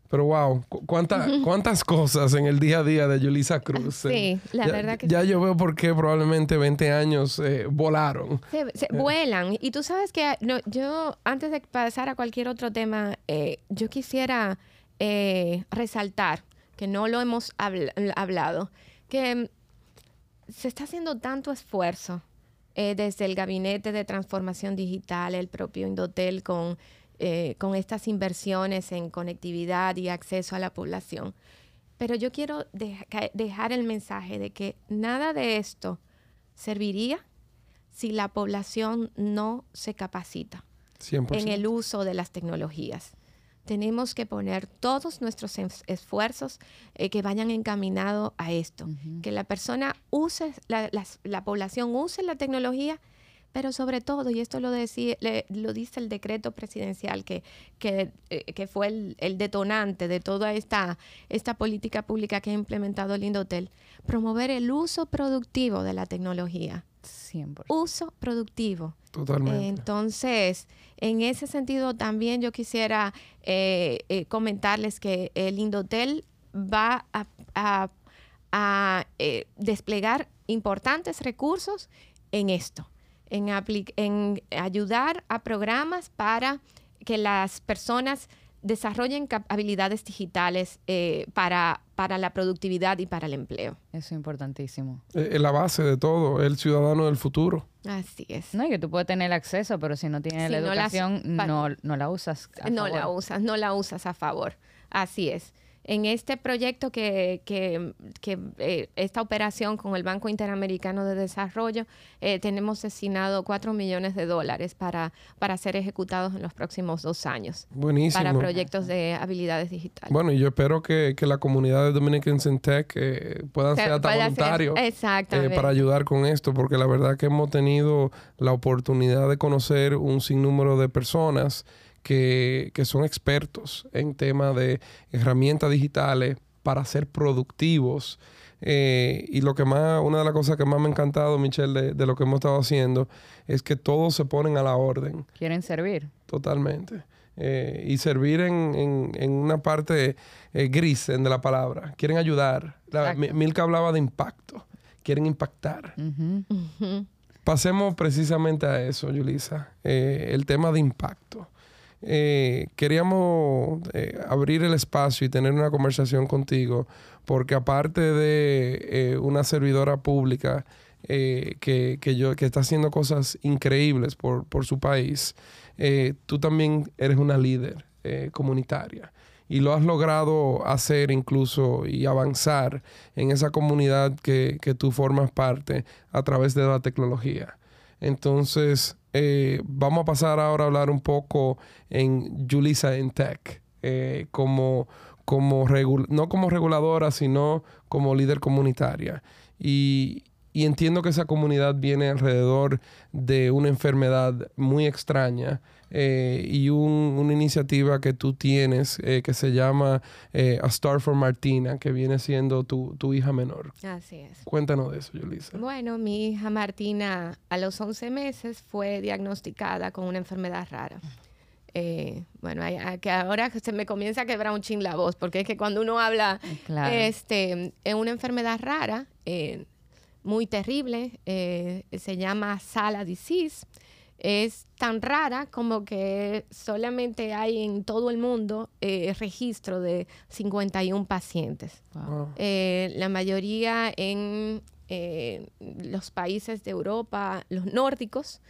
Pero wow, ¿cuántas, cuántas cosas en el día a día de Yulisa Cruz. Sí, eh, la verdad que Ya yo veo por qué probablemente 20 años eh, volaron. Se, eh. vuelan. Y tú sabes que no, yo, antes de pasar a cualquier otro tema, yo quisiera resaltar, que no lo hemos hablado, que se está haciendo tanto esfuerzo eh, desde el Gabinete de Transformación Digital, el propio Indotel, con, eh, con estas inversiones en conectividad y acceso a la población. Pero yo quiero dejar el mensaje de que nada de esto serviría si la población no se capacita en el uso de las tecnologías tenemos que poner todos nuestros esfuerzos eh, que vayan encaminados a esto, que la persona use, la, población use la tecnología, pero sobre todo, y esto lo, lo dice el decreto presidencial que, que, eh, fue el, detonante de toda esta, esta política pública que ha implementado el Indotel, promover el uso productivo de la tecnología. 100%. Uso productivo. Totalmente. Entonces, en ese sentido también yo quisiera eh, eh, comentarles que el Indotel va a, eh, desplegar importantes recursos en esto, en, en ayudar a programas para que las personas desarrollen habilidades digitales eh, para, para la productividad y para el empleo. Eso es importantísimo. Es la base de todo, el ciudadano del futuro. Así es. No, y que tú puedes tener acceso, pero si no tienes la educación, no, no, la usas. no la usas, no la usas a favor. Así es en este proyecto que, que, eh, esta operación con el Banco Interamericano de Desarrollo, eh, tenemos destinado 4 millones de dólares para, para ser ejecutados en los próximos dos años. Buenísimo. Para proyectos de habilidades digitales. Bueno, y yo espero que, que la comunidad de Dominicans in Tech eh, puedan ser hasta voluntarios para ayudar con esto, porque la verdad que hemos tenido la oportunidad de conocer un sinnúmero de personas que, son expertos en temas de herramientas digitales para ser productivos. Eh, y lo que más, una de las cosas que más me ha encantado, Michelle, de, lo que hemos estado haciendo, es que todos se ponen a la orden. Quieren servir. Totalmente. Eh, y servir en, una parte eh, gris de la palabra. Quieren ayudar. Milka hablaba de impacto. Quieren impactar. Pasemos precisamente a eso, Yulisa. el tema de impacto. Eh, queríamos eh, abrir el espacio y tener una conversación contigo, porque aparte de eh, una servidora pública que, yo, que está haciendo cosas increíbles por, por su país, tú también eres una líder comunitaria y lo has logrado hacer incluso y avanzar en esa comunidad que, que tú formas parte a través de la tecnología. Entonces, eh, vamos a pasar ahora a hablar un poco en Julissa en Tech, eh, como, no como reguladora, sino como líder comunitaria. Y, y entiendo que esa comunidad viene alrededor de una enfermedad muy extraña eh, y una iniciativa que tú tienes eh, que se llama eh, A Star for Martina, que viene siendo tu, hija menor. Así es. Cuéntanos de eso, Yulisa. Bueno, mi hija Martina a los 11 meses fue diagnosticada con una enfermedad rara. bueno, que ahora se me comienza a quebrar un chin la voz, porque es que cuando uno habla este, en una enfermedad rara, muy terrible, se llama Sala disease es tan rara como que solamente hay en todo el mundo eh, registro de 51 pacientes. Eh, la mayoría en eh, los países de Europa, los nórdicos,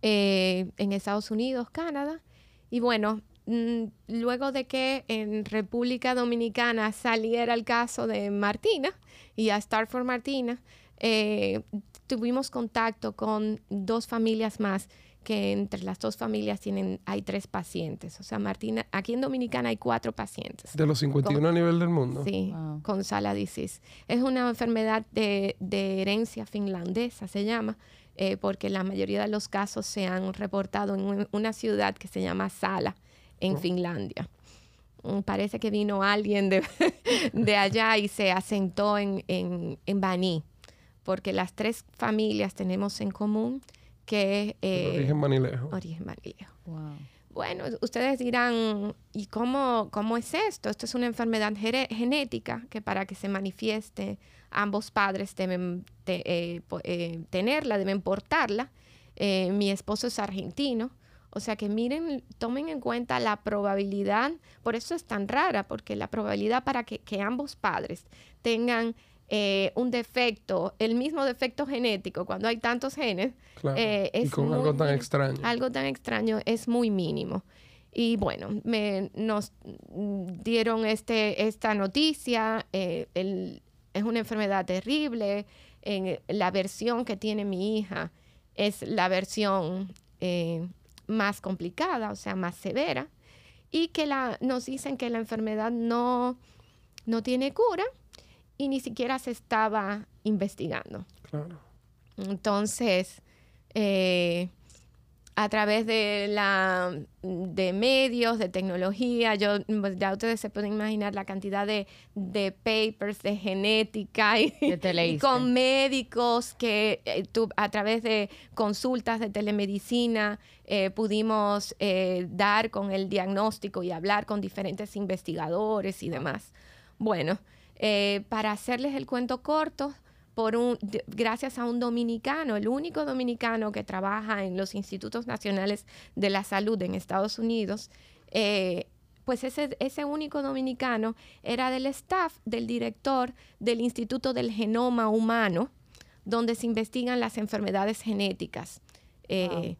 en Estados Unidos, Canadá. Y bueno, mm, luego de que en República Dominicana saliera el caso de Martina y a Star for Martina, tuvimos contacto con dos familias más que entre las dos familias tienen, hay tres pacientes. O sea, Martina, aquí en Dominicana hay cuatro pacientes. ¿De los 51 a nivel del mundo? Sí, con Sala disease. Es una enfermedad de, herencia finlandesa, se llama, eh, porque la mayoría de los casos se han reportado en una ciudad que se llama Sala, en oh. Finlandia. Mm, parece que vino alguien de, de allá y se asentó en, en, en Baní, porque las tres familias tenemos en común que eh, origen manilejo. Origen manilejo. Bueno, ustedes dirán, ¿y cómo, cómo es esto? Esto es una enfermedad genética que para que se manifieste ambos padres deben eh, eh, tenerla, deben portarla. mi esposo es argentino, o sea que miren, tomen en cuenta la probabilidad, por eso es tan rara, porque la probabilidad para que, que ambos padres tengan eh, un defecto, el mismo defecto genético, cuando hay tantos genes, eh, es y con algo tan extraño. Algo tan extraño es muy mínimo. Y bueno, me, nos dieron este, esta noticia, eh, es una enfermedad terrible, la versión que tiene mi hija es la versión más complicada, o sea, más severa, y que la, nos dicen que la enfermedad no, no tiene cura, y ni siquiera se estaba investigando. Claro. Entonces, eh, a través de la de medios, de tecnología, yo pues, ya ustedes se pueden imaginar la cantidad de, papers de genética y, con médicos que eh, a través de consultas de telemedicina eh, pudimos dar con el diagnóstico y hablar con diferentes investigadores y demás. Bueno, eh, para hacerles el cuento corto, por gracias a un dominicano, el único dominicano que trabaja en los institutos nacionales de la salud en Estados Unidos, eh, pues ese, ese único dominicano era del staff del director del Instituto del Genoma Humano, donde se investigan las enfermedades genéticas. Eh,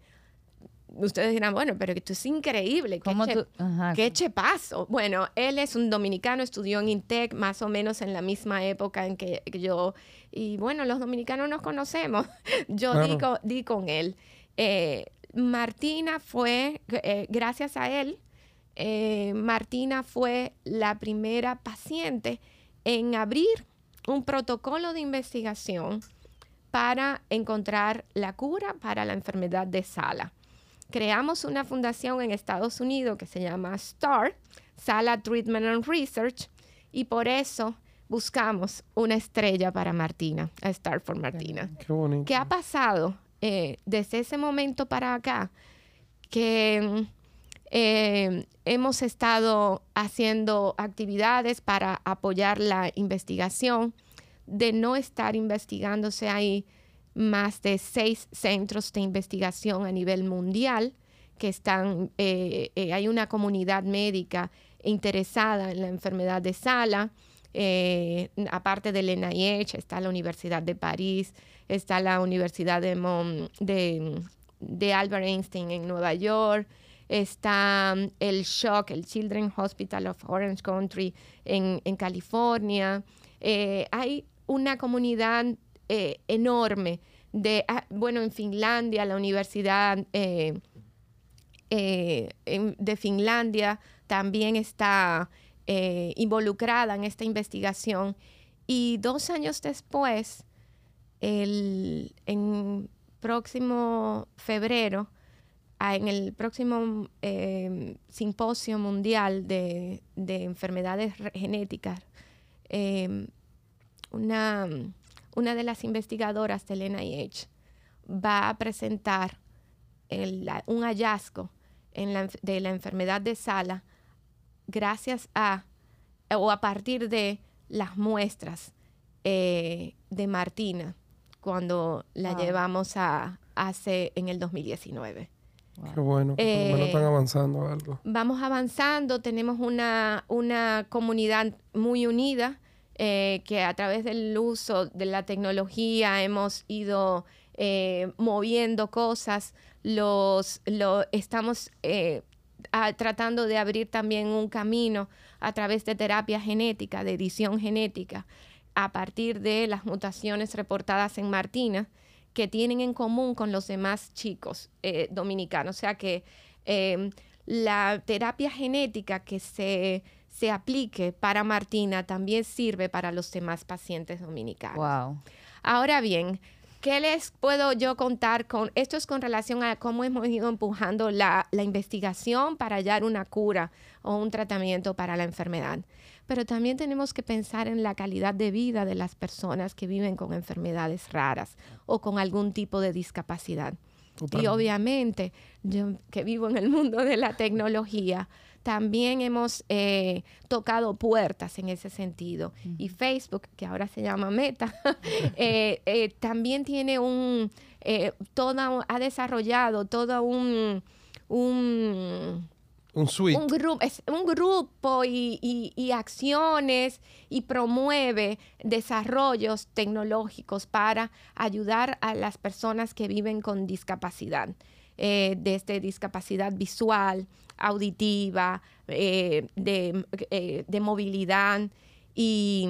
ustedes dirán, bueno, pero esto es increíble. ¿Qué, ¿Cómo che- tú- ajá. qué chepazo? Bueno, él es un dominicano, estudió en INTEC más o menos en la misma época en que que yo. Y bueno, los dominicanos nos conocemos. Yo di, Claro. di con él. Eh, Martina fue, eh, gracias a él, eh, Martina fue la primera paciente en abrir un protocolo de investigación para encontrar la cura para la enfermedad de Sala. Creamos una fundación en Estados Unidos que se llama STAR, Sala Treatment and Research, y por eso buscamos una estrella para Martina, a Star for Martina. Qué bonito. ¿Qué ha pasado eh, desde ese momento para acá? Que mm, eh, hemos estado haciendo actividades para apoyar la investigación. De no estar investigándose hay más de seis centros de investigación a nivel mundial que están, eh, eh, hay una comunidad médica interesada en la enfermedad de Sala. Eh, aparte del NIH, está la Universidad de París, está la Universidad de, Mon- de, de Albert Einstein en Nueva York, está mm, el SHOC, el Children's Hospital of Orange Country en, en California. Hay una comunidad eh, enorme de, ah, bueno, en Finlandia, la Universidad eh, eh, de Finlandia también está involucrada en esta investigación. Y dos años después, el, en próximo febrero, ah, en el próximo simposio mundial de, de enfermedades genéticas, una, una de las investigadoras del NIH va a presentar el- la- un hallazgo en la de la enfermedad de Sala gracias a o a partir de las muestras eh, de Martina cuando la Wow. llevamos a hace en el 2019. Qué bueno. que por lo menos Eh, están avanzando algo. Vamos avanzando, tenemos una, una comunidad muy unida eh, que a través del uso de la tecnología hemos ido eh, moviendo cosas, lo, estamos eh, tratando de abrir también un camino a través de terapia genética, de edición genética, a partir de las mutaciones reportadas en Martina, que tienen en común con los demás chicos dominicanos. O sea que la terapia genética que se, se aplique para Martina también sirve para los demás pacientes dominicanos. Wow. Ahora bien, ¿qué les puedo yo contar con esto? Es con relación a cómo hemos ido empujando la, la investigación para hallar una cura o un tratamiento para la enfermedad. Pero también tenemos que pensar en la calidad de vida de las personas que viven con enfermedades raras o con algún tipo de discapacidad. Y obviamente, yo que vivo en el mundo de la tecnología, también hemos eh, tocado puertas en ese sentido. Y Facebook, que ahora se llama Meta, eh, eh, también tiene un, eh, toda, ha desarrollado todo un, un Un suite. un, grupo, es un grupo y, y- y acciones y promueve desarrollos tecnológicos para ayudar a las personas que viven con discapacidad, eh, desde discapacidad visual, auditiva, eh, de, eh, de movilidad y,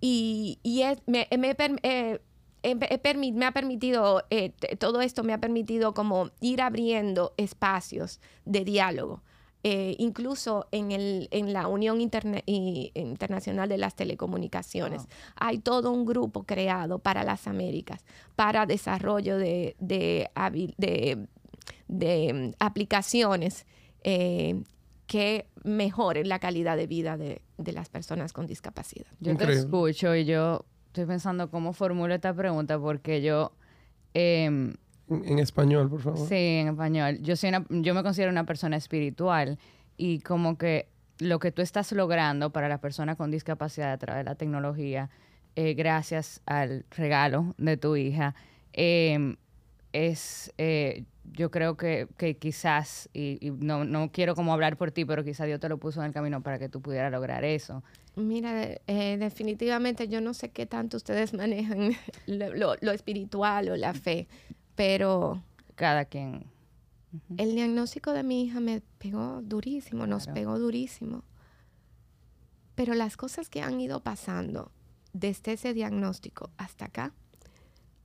y, y es- me, me eh, he permi- me ha permitido, eh, todo esto me ha permitido como ir abriendo espacios de diálogo, eh, incluso en, el, en la Unión y- Internacional de las Telecomunicaciones. Wow. Hay todo un grupo creado para las Américas, para desarrollo de, de, habil- de- de, mm, aplicaciones eh, que mejoren la calidad de vida de, de las personas con discapacidad. Yo Increíble. te escucho y yo estoy pensando cómo formulo esta pregunta porque yo, em, En, en español, por favor. sí, en español, yo, soy una- yo me considero una persona espiritual y como que lo que tú estás logrando para las personas con discapacidad a través de la tecnología, eh, gracias al regalo de tu hija, em, es, eh, yo creo que, que quizás, y, y no, no quiero como hablar por ti, pero quizás Dios te lo puso en el camino para que tú pudieras lograr eso. Mira, eh, definitivamente yo no sé qué tanto ustedes manejan lo, lo- lo espiritual o la fe, pero Cada quien. el diagnóstico de mi hija me pegó durísimo, nos pegó durísimo. Pero las cosas que han ido pasando desde ese diagnóstico hasta acá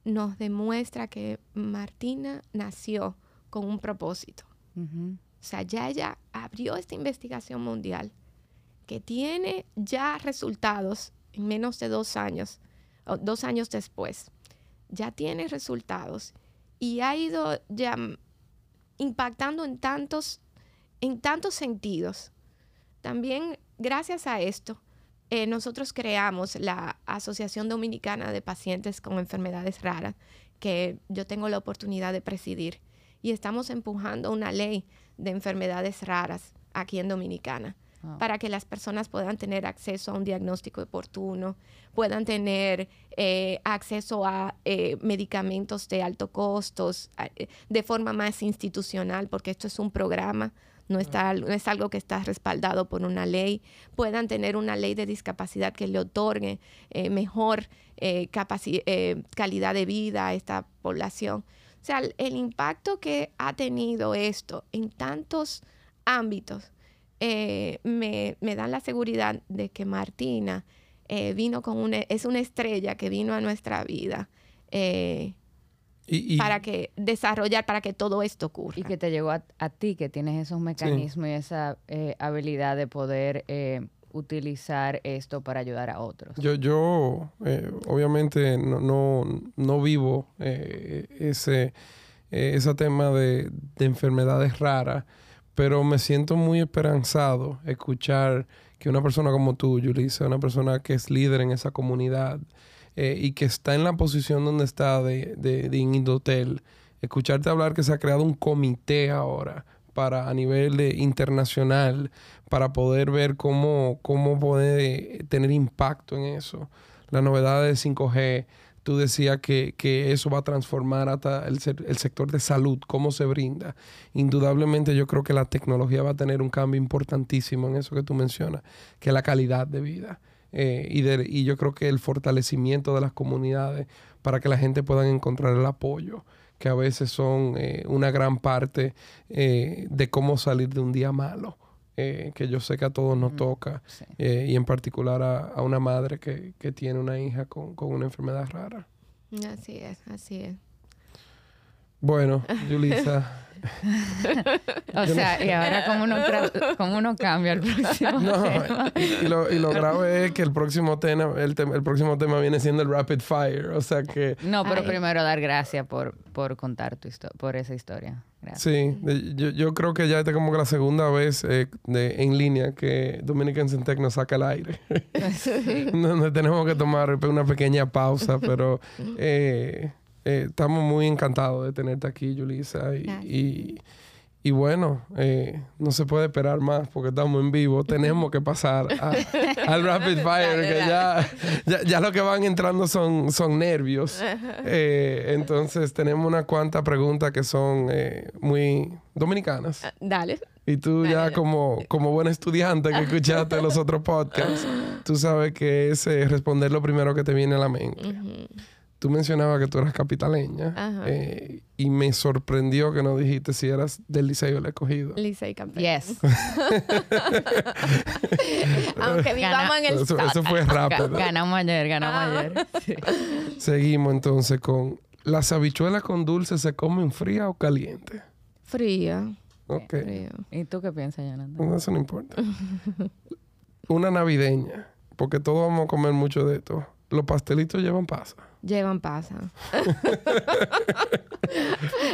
nos demuestra que Martina nació con un propósito. Ujú. O sea, ya ella abrió esta investigación mundial que tiene ya resultados en menos de dos años, o dos años después. Ya tiene resultados y ha ido ya impactando en tantos, en tantos sentidos. También gracias a esto, eh, nosotros creamos la Asociación Dominicana de Pacientes con Enfermedades Raras, que yo tengo la oportunidad de presidir, y estamos empujando una ley de enfermedades raras aquí en Dominicana Wow. para que las personas puedan tener acceso a un diagnóstico oportuno, puedan tener eh, acceso a eh, medicamentos de alto costos a- eh, de forma más institucional, porque esto es un programa, no, está, es algo que está respaldado por una ley, puedan tener una ley de discapacidad que le otorgue eh, mejor eh, eh, calidad de vida a esta población. O sea, el, impacto que ha tenido esto en tantos ámbitos me, me dan la seguridad de que Martina vino con una, es una estrella que vino a nuestra vida Y, y- para que desarrollar, para que todo esto ocurra. Y que te llegó a, a ti, que tienes esos mecanismos y esa eh, habilidad de poder eh, utilizar esto para ayudar a otros. Yo, yo eh, obviamente no, no, no vivo eh, ese, eh, ese tema de, de enfermedades raras, pero me siento muy esperanzado escuchar que una persona como tú, Yulisa, una persona que es líder en esa comunidad eh, y que está en la posición donde está de, de, de Indotel, escucharte hablar que se ha creado un comité ahora para a nivel de internacional para poder ver cómo, cómo puede tener impacto en eso. La novedad de 5G, tú decías que, que eso va a transformar hasta el, el sector de salud, cómo se brinda. Indudablemente yo creo que la tecnología va a tener un cambio importantísimo en eso que tú mencionas, que es la calidad de vida. Eh, y, de- y yo creo que el fortalecimiento de las comunidades para que la gente pueda encontrar el apoyo, que a veces son eh, una gran parte eh, de cómo salir de un día malo, eh, que yo sé que a todos nos toca, Sí. eh, y en particular a, a una madre que, que tiene una hija con, con una enfermedad rara. Así es, así es. Bueno, Yulisa, O sea, y ahora cómo uno, tra- cómo uno cambia el próximo no, tema. y, y lo, y lo grave es que el próximo, tema, el, tem- el próximo tema viene siendo el rapid fire, o sea que... No, pero Ay. primero dar gracias por, por contar tu historia, por esa historia. Gracias. Sí, yo, yo creo que ya esta es como que la segunda vez eh, de- en línea que Dominican Syntec nos saca al aire. Donde tenemos que tomar una pequeña pausa, pero eh, eh, estamos muy encantados de tenerte aquí, Yulisa. Y, y, y bueno, eh, no se puede esperar más porque estamos en vivo. Tenemos que pasar a- al rapid fire, Dale, que ya, ya, ya lo que van entrando son, son nervios. Eh, entonces tenemos unas cuantas preguntas que son eh, muy dominicanas. Ah, Dale. Y tú ya como, como buen estudiante que escuchaste los otros podcasts, tú sabes que es responder lo primero que te viene a la mente. Tú mencionabas que tú eras capitaleña Ajá. eh, y me sorprendió que no dijiste si eras del Liceo del Escogido. Licey campeón. Yes. Aunque vivamos en el Eso, eso fue Ga- rápido. ganamos ayer, ganamos Ah. ayer. Sí. Seguimos entonces con... ¿Las habichuelas con dulce se comen fría o caliente? Frío. Ok. frío. ¿Y tú qué piensas? No, Eso no importa. Una navideña, porque todos vamos a comer mucho de esto. Los pastelitos llevan pasa. Llevan pasa.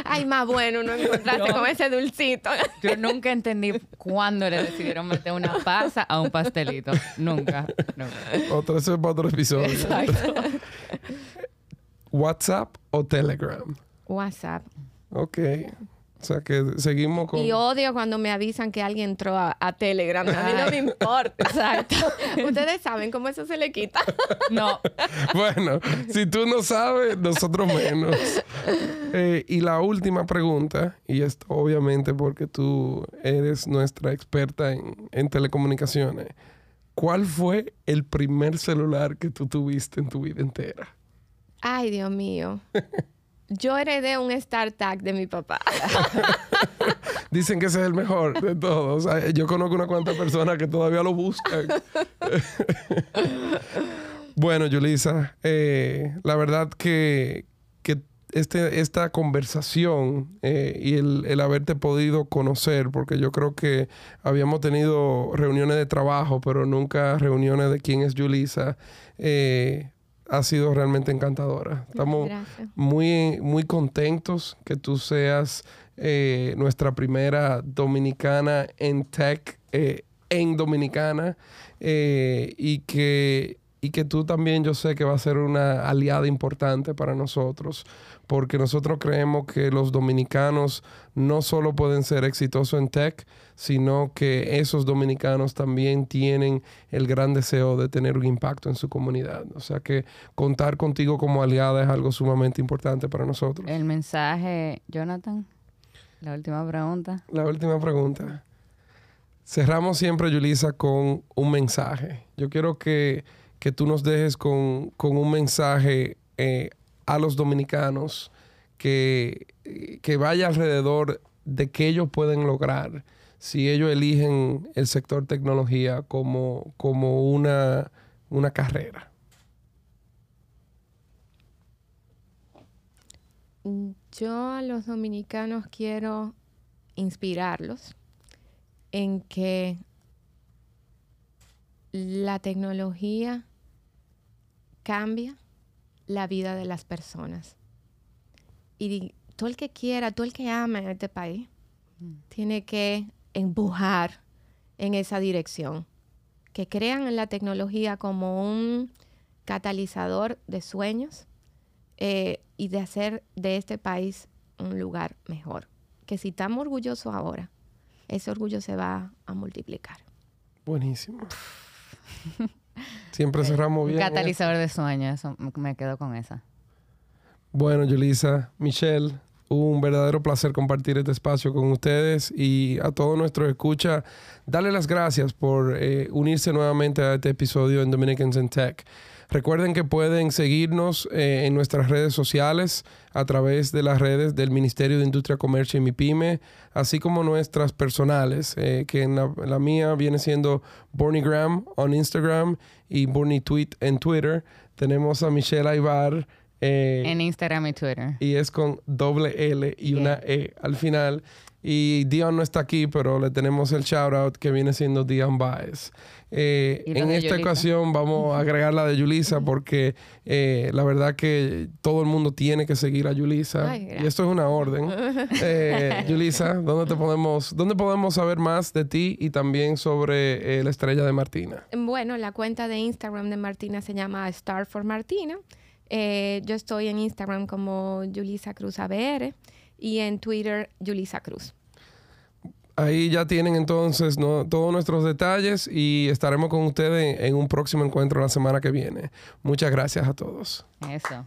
Ay, más bueno no encontrarse No. con ese dulcito. Yo nunca entendí cuándo le decidieron meter una pasa a un pastelito. Nunca. nunca. Otro, eso es para otro episodio. Exacto. WhatsApp o Telegram. WhatsApp. Ok. O sea que seguimos con... Y odio cuando me avisan que alguien entró a, a Telegram. A mí no me importa. Exacto. Ustedes saben cómo eso se le quita. No. Bueno, si tú no sabes, nosotros menos. Eh, y la última pregunta, y esto obviamente porque tú eres nuestra experta en, en telecomunicaciones. ¿Cuál fue el primer celular que tú tuviste en tu vida entera? Ay, Dios mío. Yo heredé un StarTAC de mi papá. Dicen que ese es el mejor de todos. Yo conozco una cuantas personas que todavía lo buscan. bueno, Yulisa, eh, la verdad que, que este, esta conversación eh, y el, el haberte podido conocer, porque yo creo que habíamos tenido reuniones de trabajo, pero nunca reuniones de quién es Yulisa, eh, ha sido realmente encantadora. Estamos Gracias. muy, muy contentos que tú seas eh, nuestra primera dominicana en tech eh, en Dominicana eh, y, que, y que tú también yo sé que va a ser una aliada importante para nosotros porque nosotros creemos que los dominicanos no solo pueden ser exitosos en tech, sino que esos dominicanos también tienen el gran deseo de tener un impacto en su comunidad. O sea que contar contigo como aliada es algo sumamente importante para nosotros. El mensaje, Jonathan. La última pregunta. La última pregunta. Cerramos siempre, Yulisa, con un mensaje. Yo quiero que, que tú nos dejes con, con un mensaje eh, a los dominicanos que, que vaya alrededor de qué ellos pueden lograr si ellos eligen el sector tecnología como, como una, una carrera. Yo a los dominicanos quiero inspirarlos en que la tecnología cambia la vida de las personas. Y todo el que quiera, todo el que ama en este país, tiene que empujar en esa dirección. Que crean en la tecnología como un catalizador de sueños eh, y de hacer de este país un lugar mejor. Que si estamos orgullosos ahora, ese orgullo se va a multiplicar. Buenísimo. Siempre cerramos Un bien. ¿eh? catalizador de sueños. Eso me quedo con esa. Bueno, Yulisa, Michelle, un verdadero placer compartir este espacio con ustedes y a todos nuestros escuchas, darle las gracias por eh, unirse nuevamente a este episodio en Dominicans in Tech. Recuerden que pueden seguirnos eh, en nuestras redes sociales a través de las redes del Ministerio de Industria, Comercio y MIPYME, así como nuestras personales, eh, que en la, la mía viene siendo Bornigram on Instagram y Borny Tweet en Twitter. Tenemos a Michelle Aybar. eh, En Instagram y Twitter. y es con doble L y una E al final. Y Dion no está aquí, pero le tenemos el shout out que viene siendo Dion Baez. Eh, ¿Y los en esta Yulisa? ocasión vamos a agregar la de Yulisa porque eh, la verdad que todo el mundo tiene que seguir a Yulisa. Ay, y esto es una orden. Eh, Yulisa, ¿dónde, te podemos, ¿dónde podemos saber más de ti y también sobre eh, la estrella de Martina? Bueno, la cuenta de Instagram de Martina se llama Star for Martina. Yo estoy en Instagram como Yulisa Cruz ABR y en Twitter Yulisa Cruz. Ahí ya tienen entonces ¿no? todos nuestros detalles y estaremos con ustedes en, un próximo encuentro la semana que viene. Muchas gracias a todos. Eso.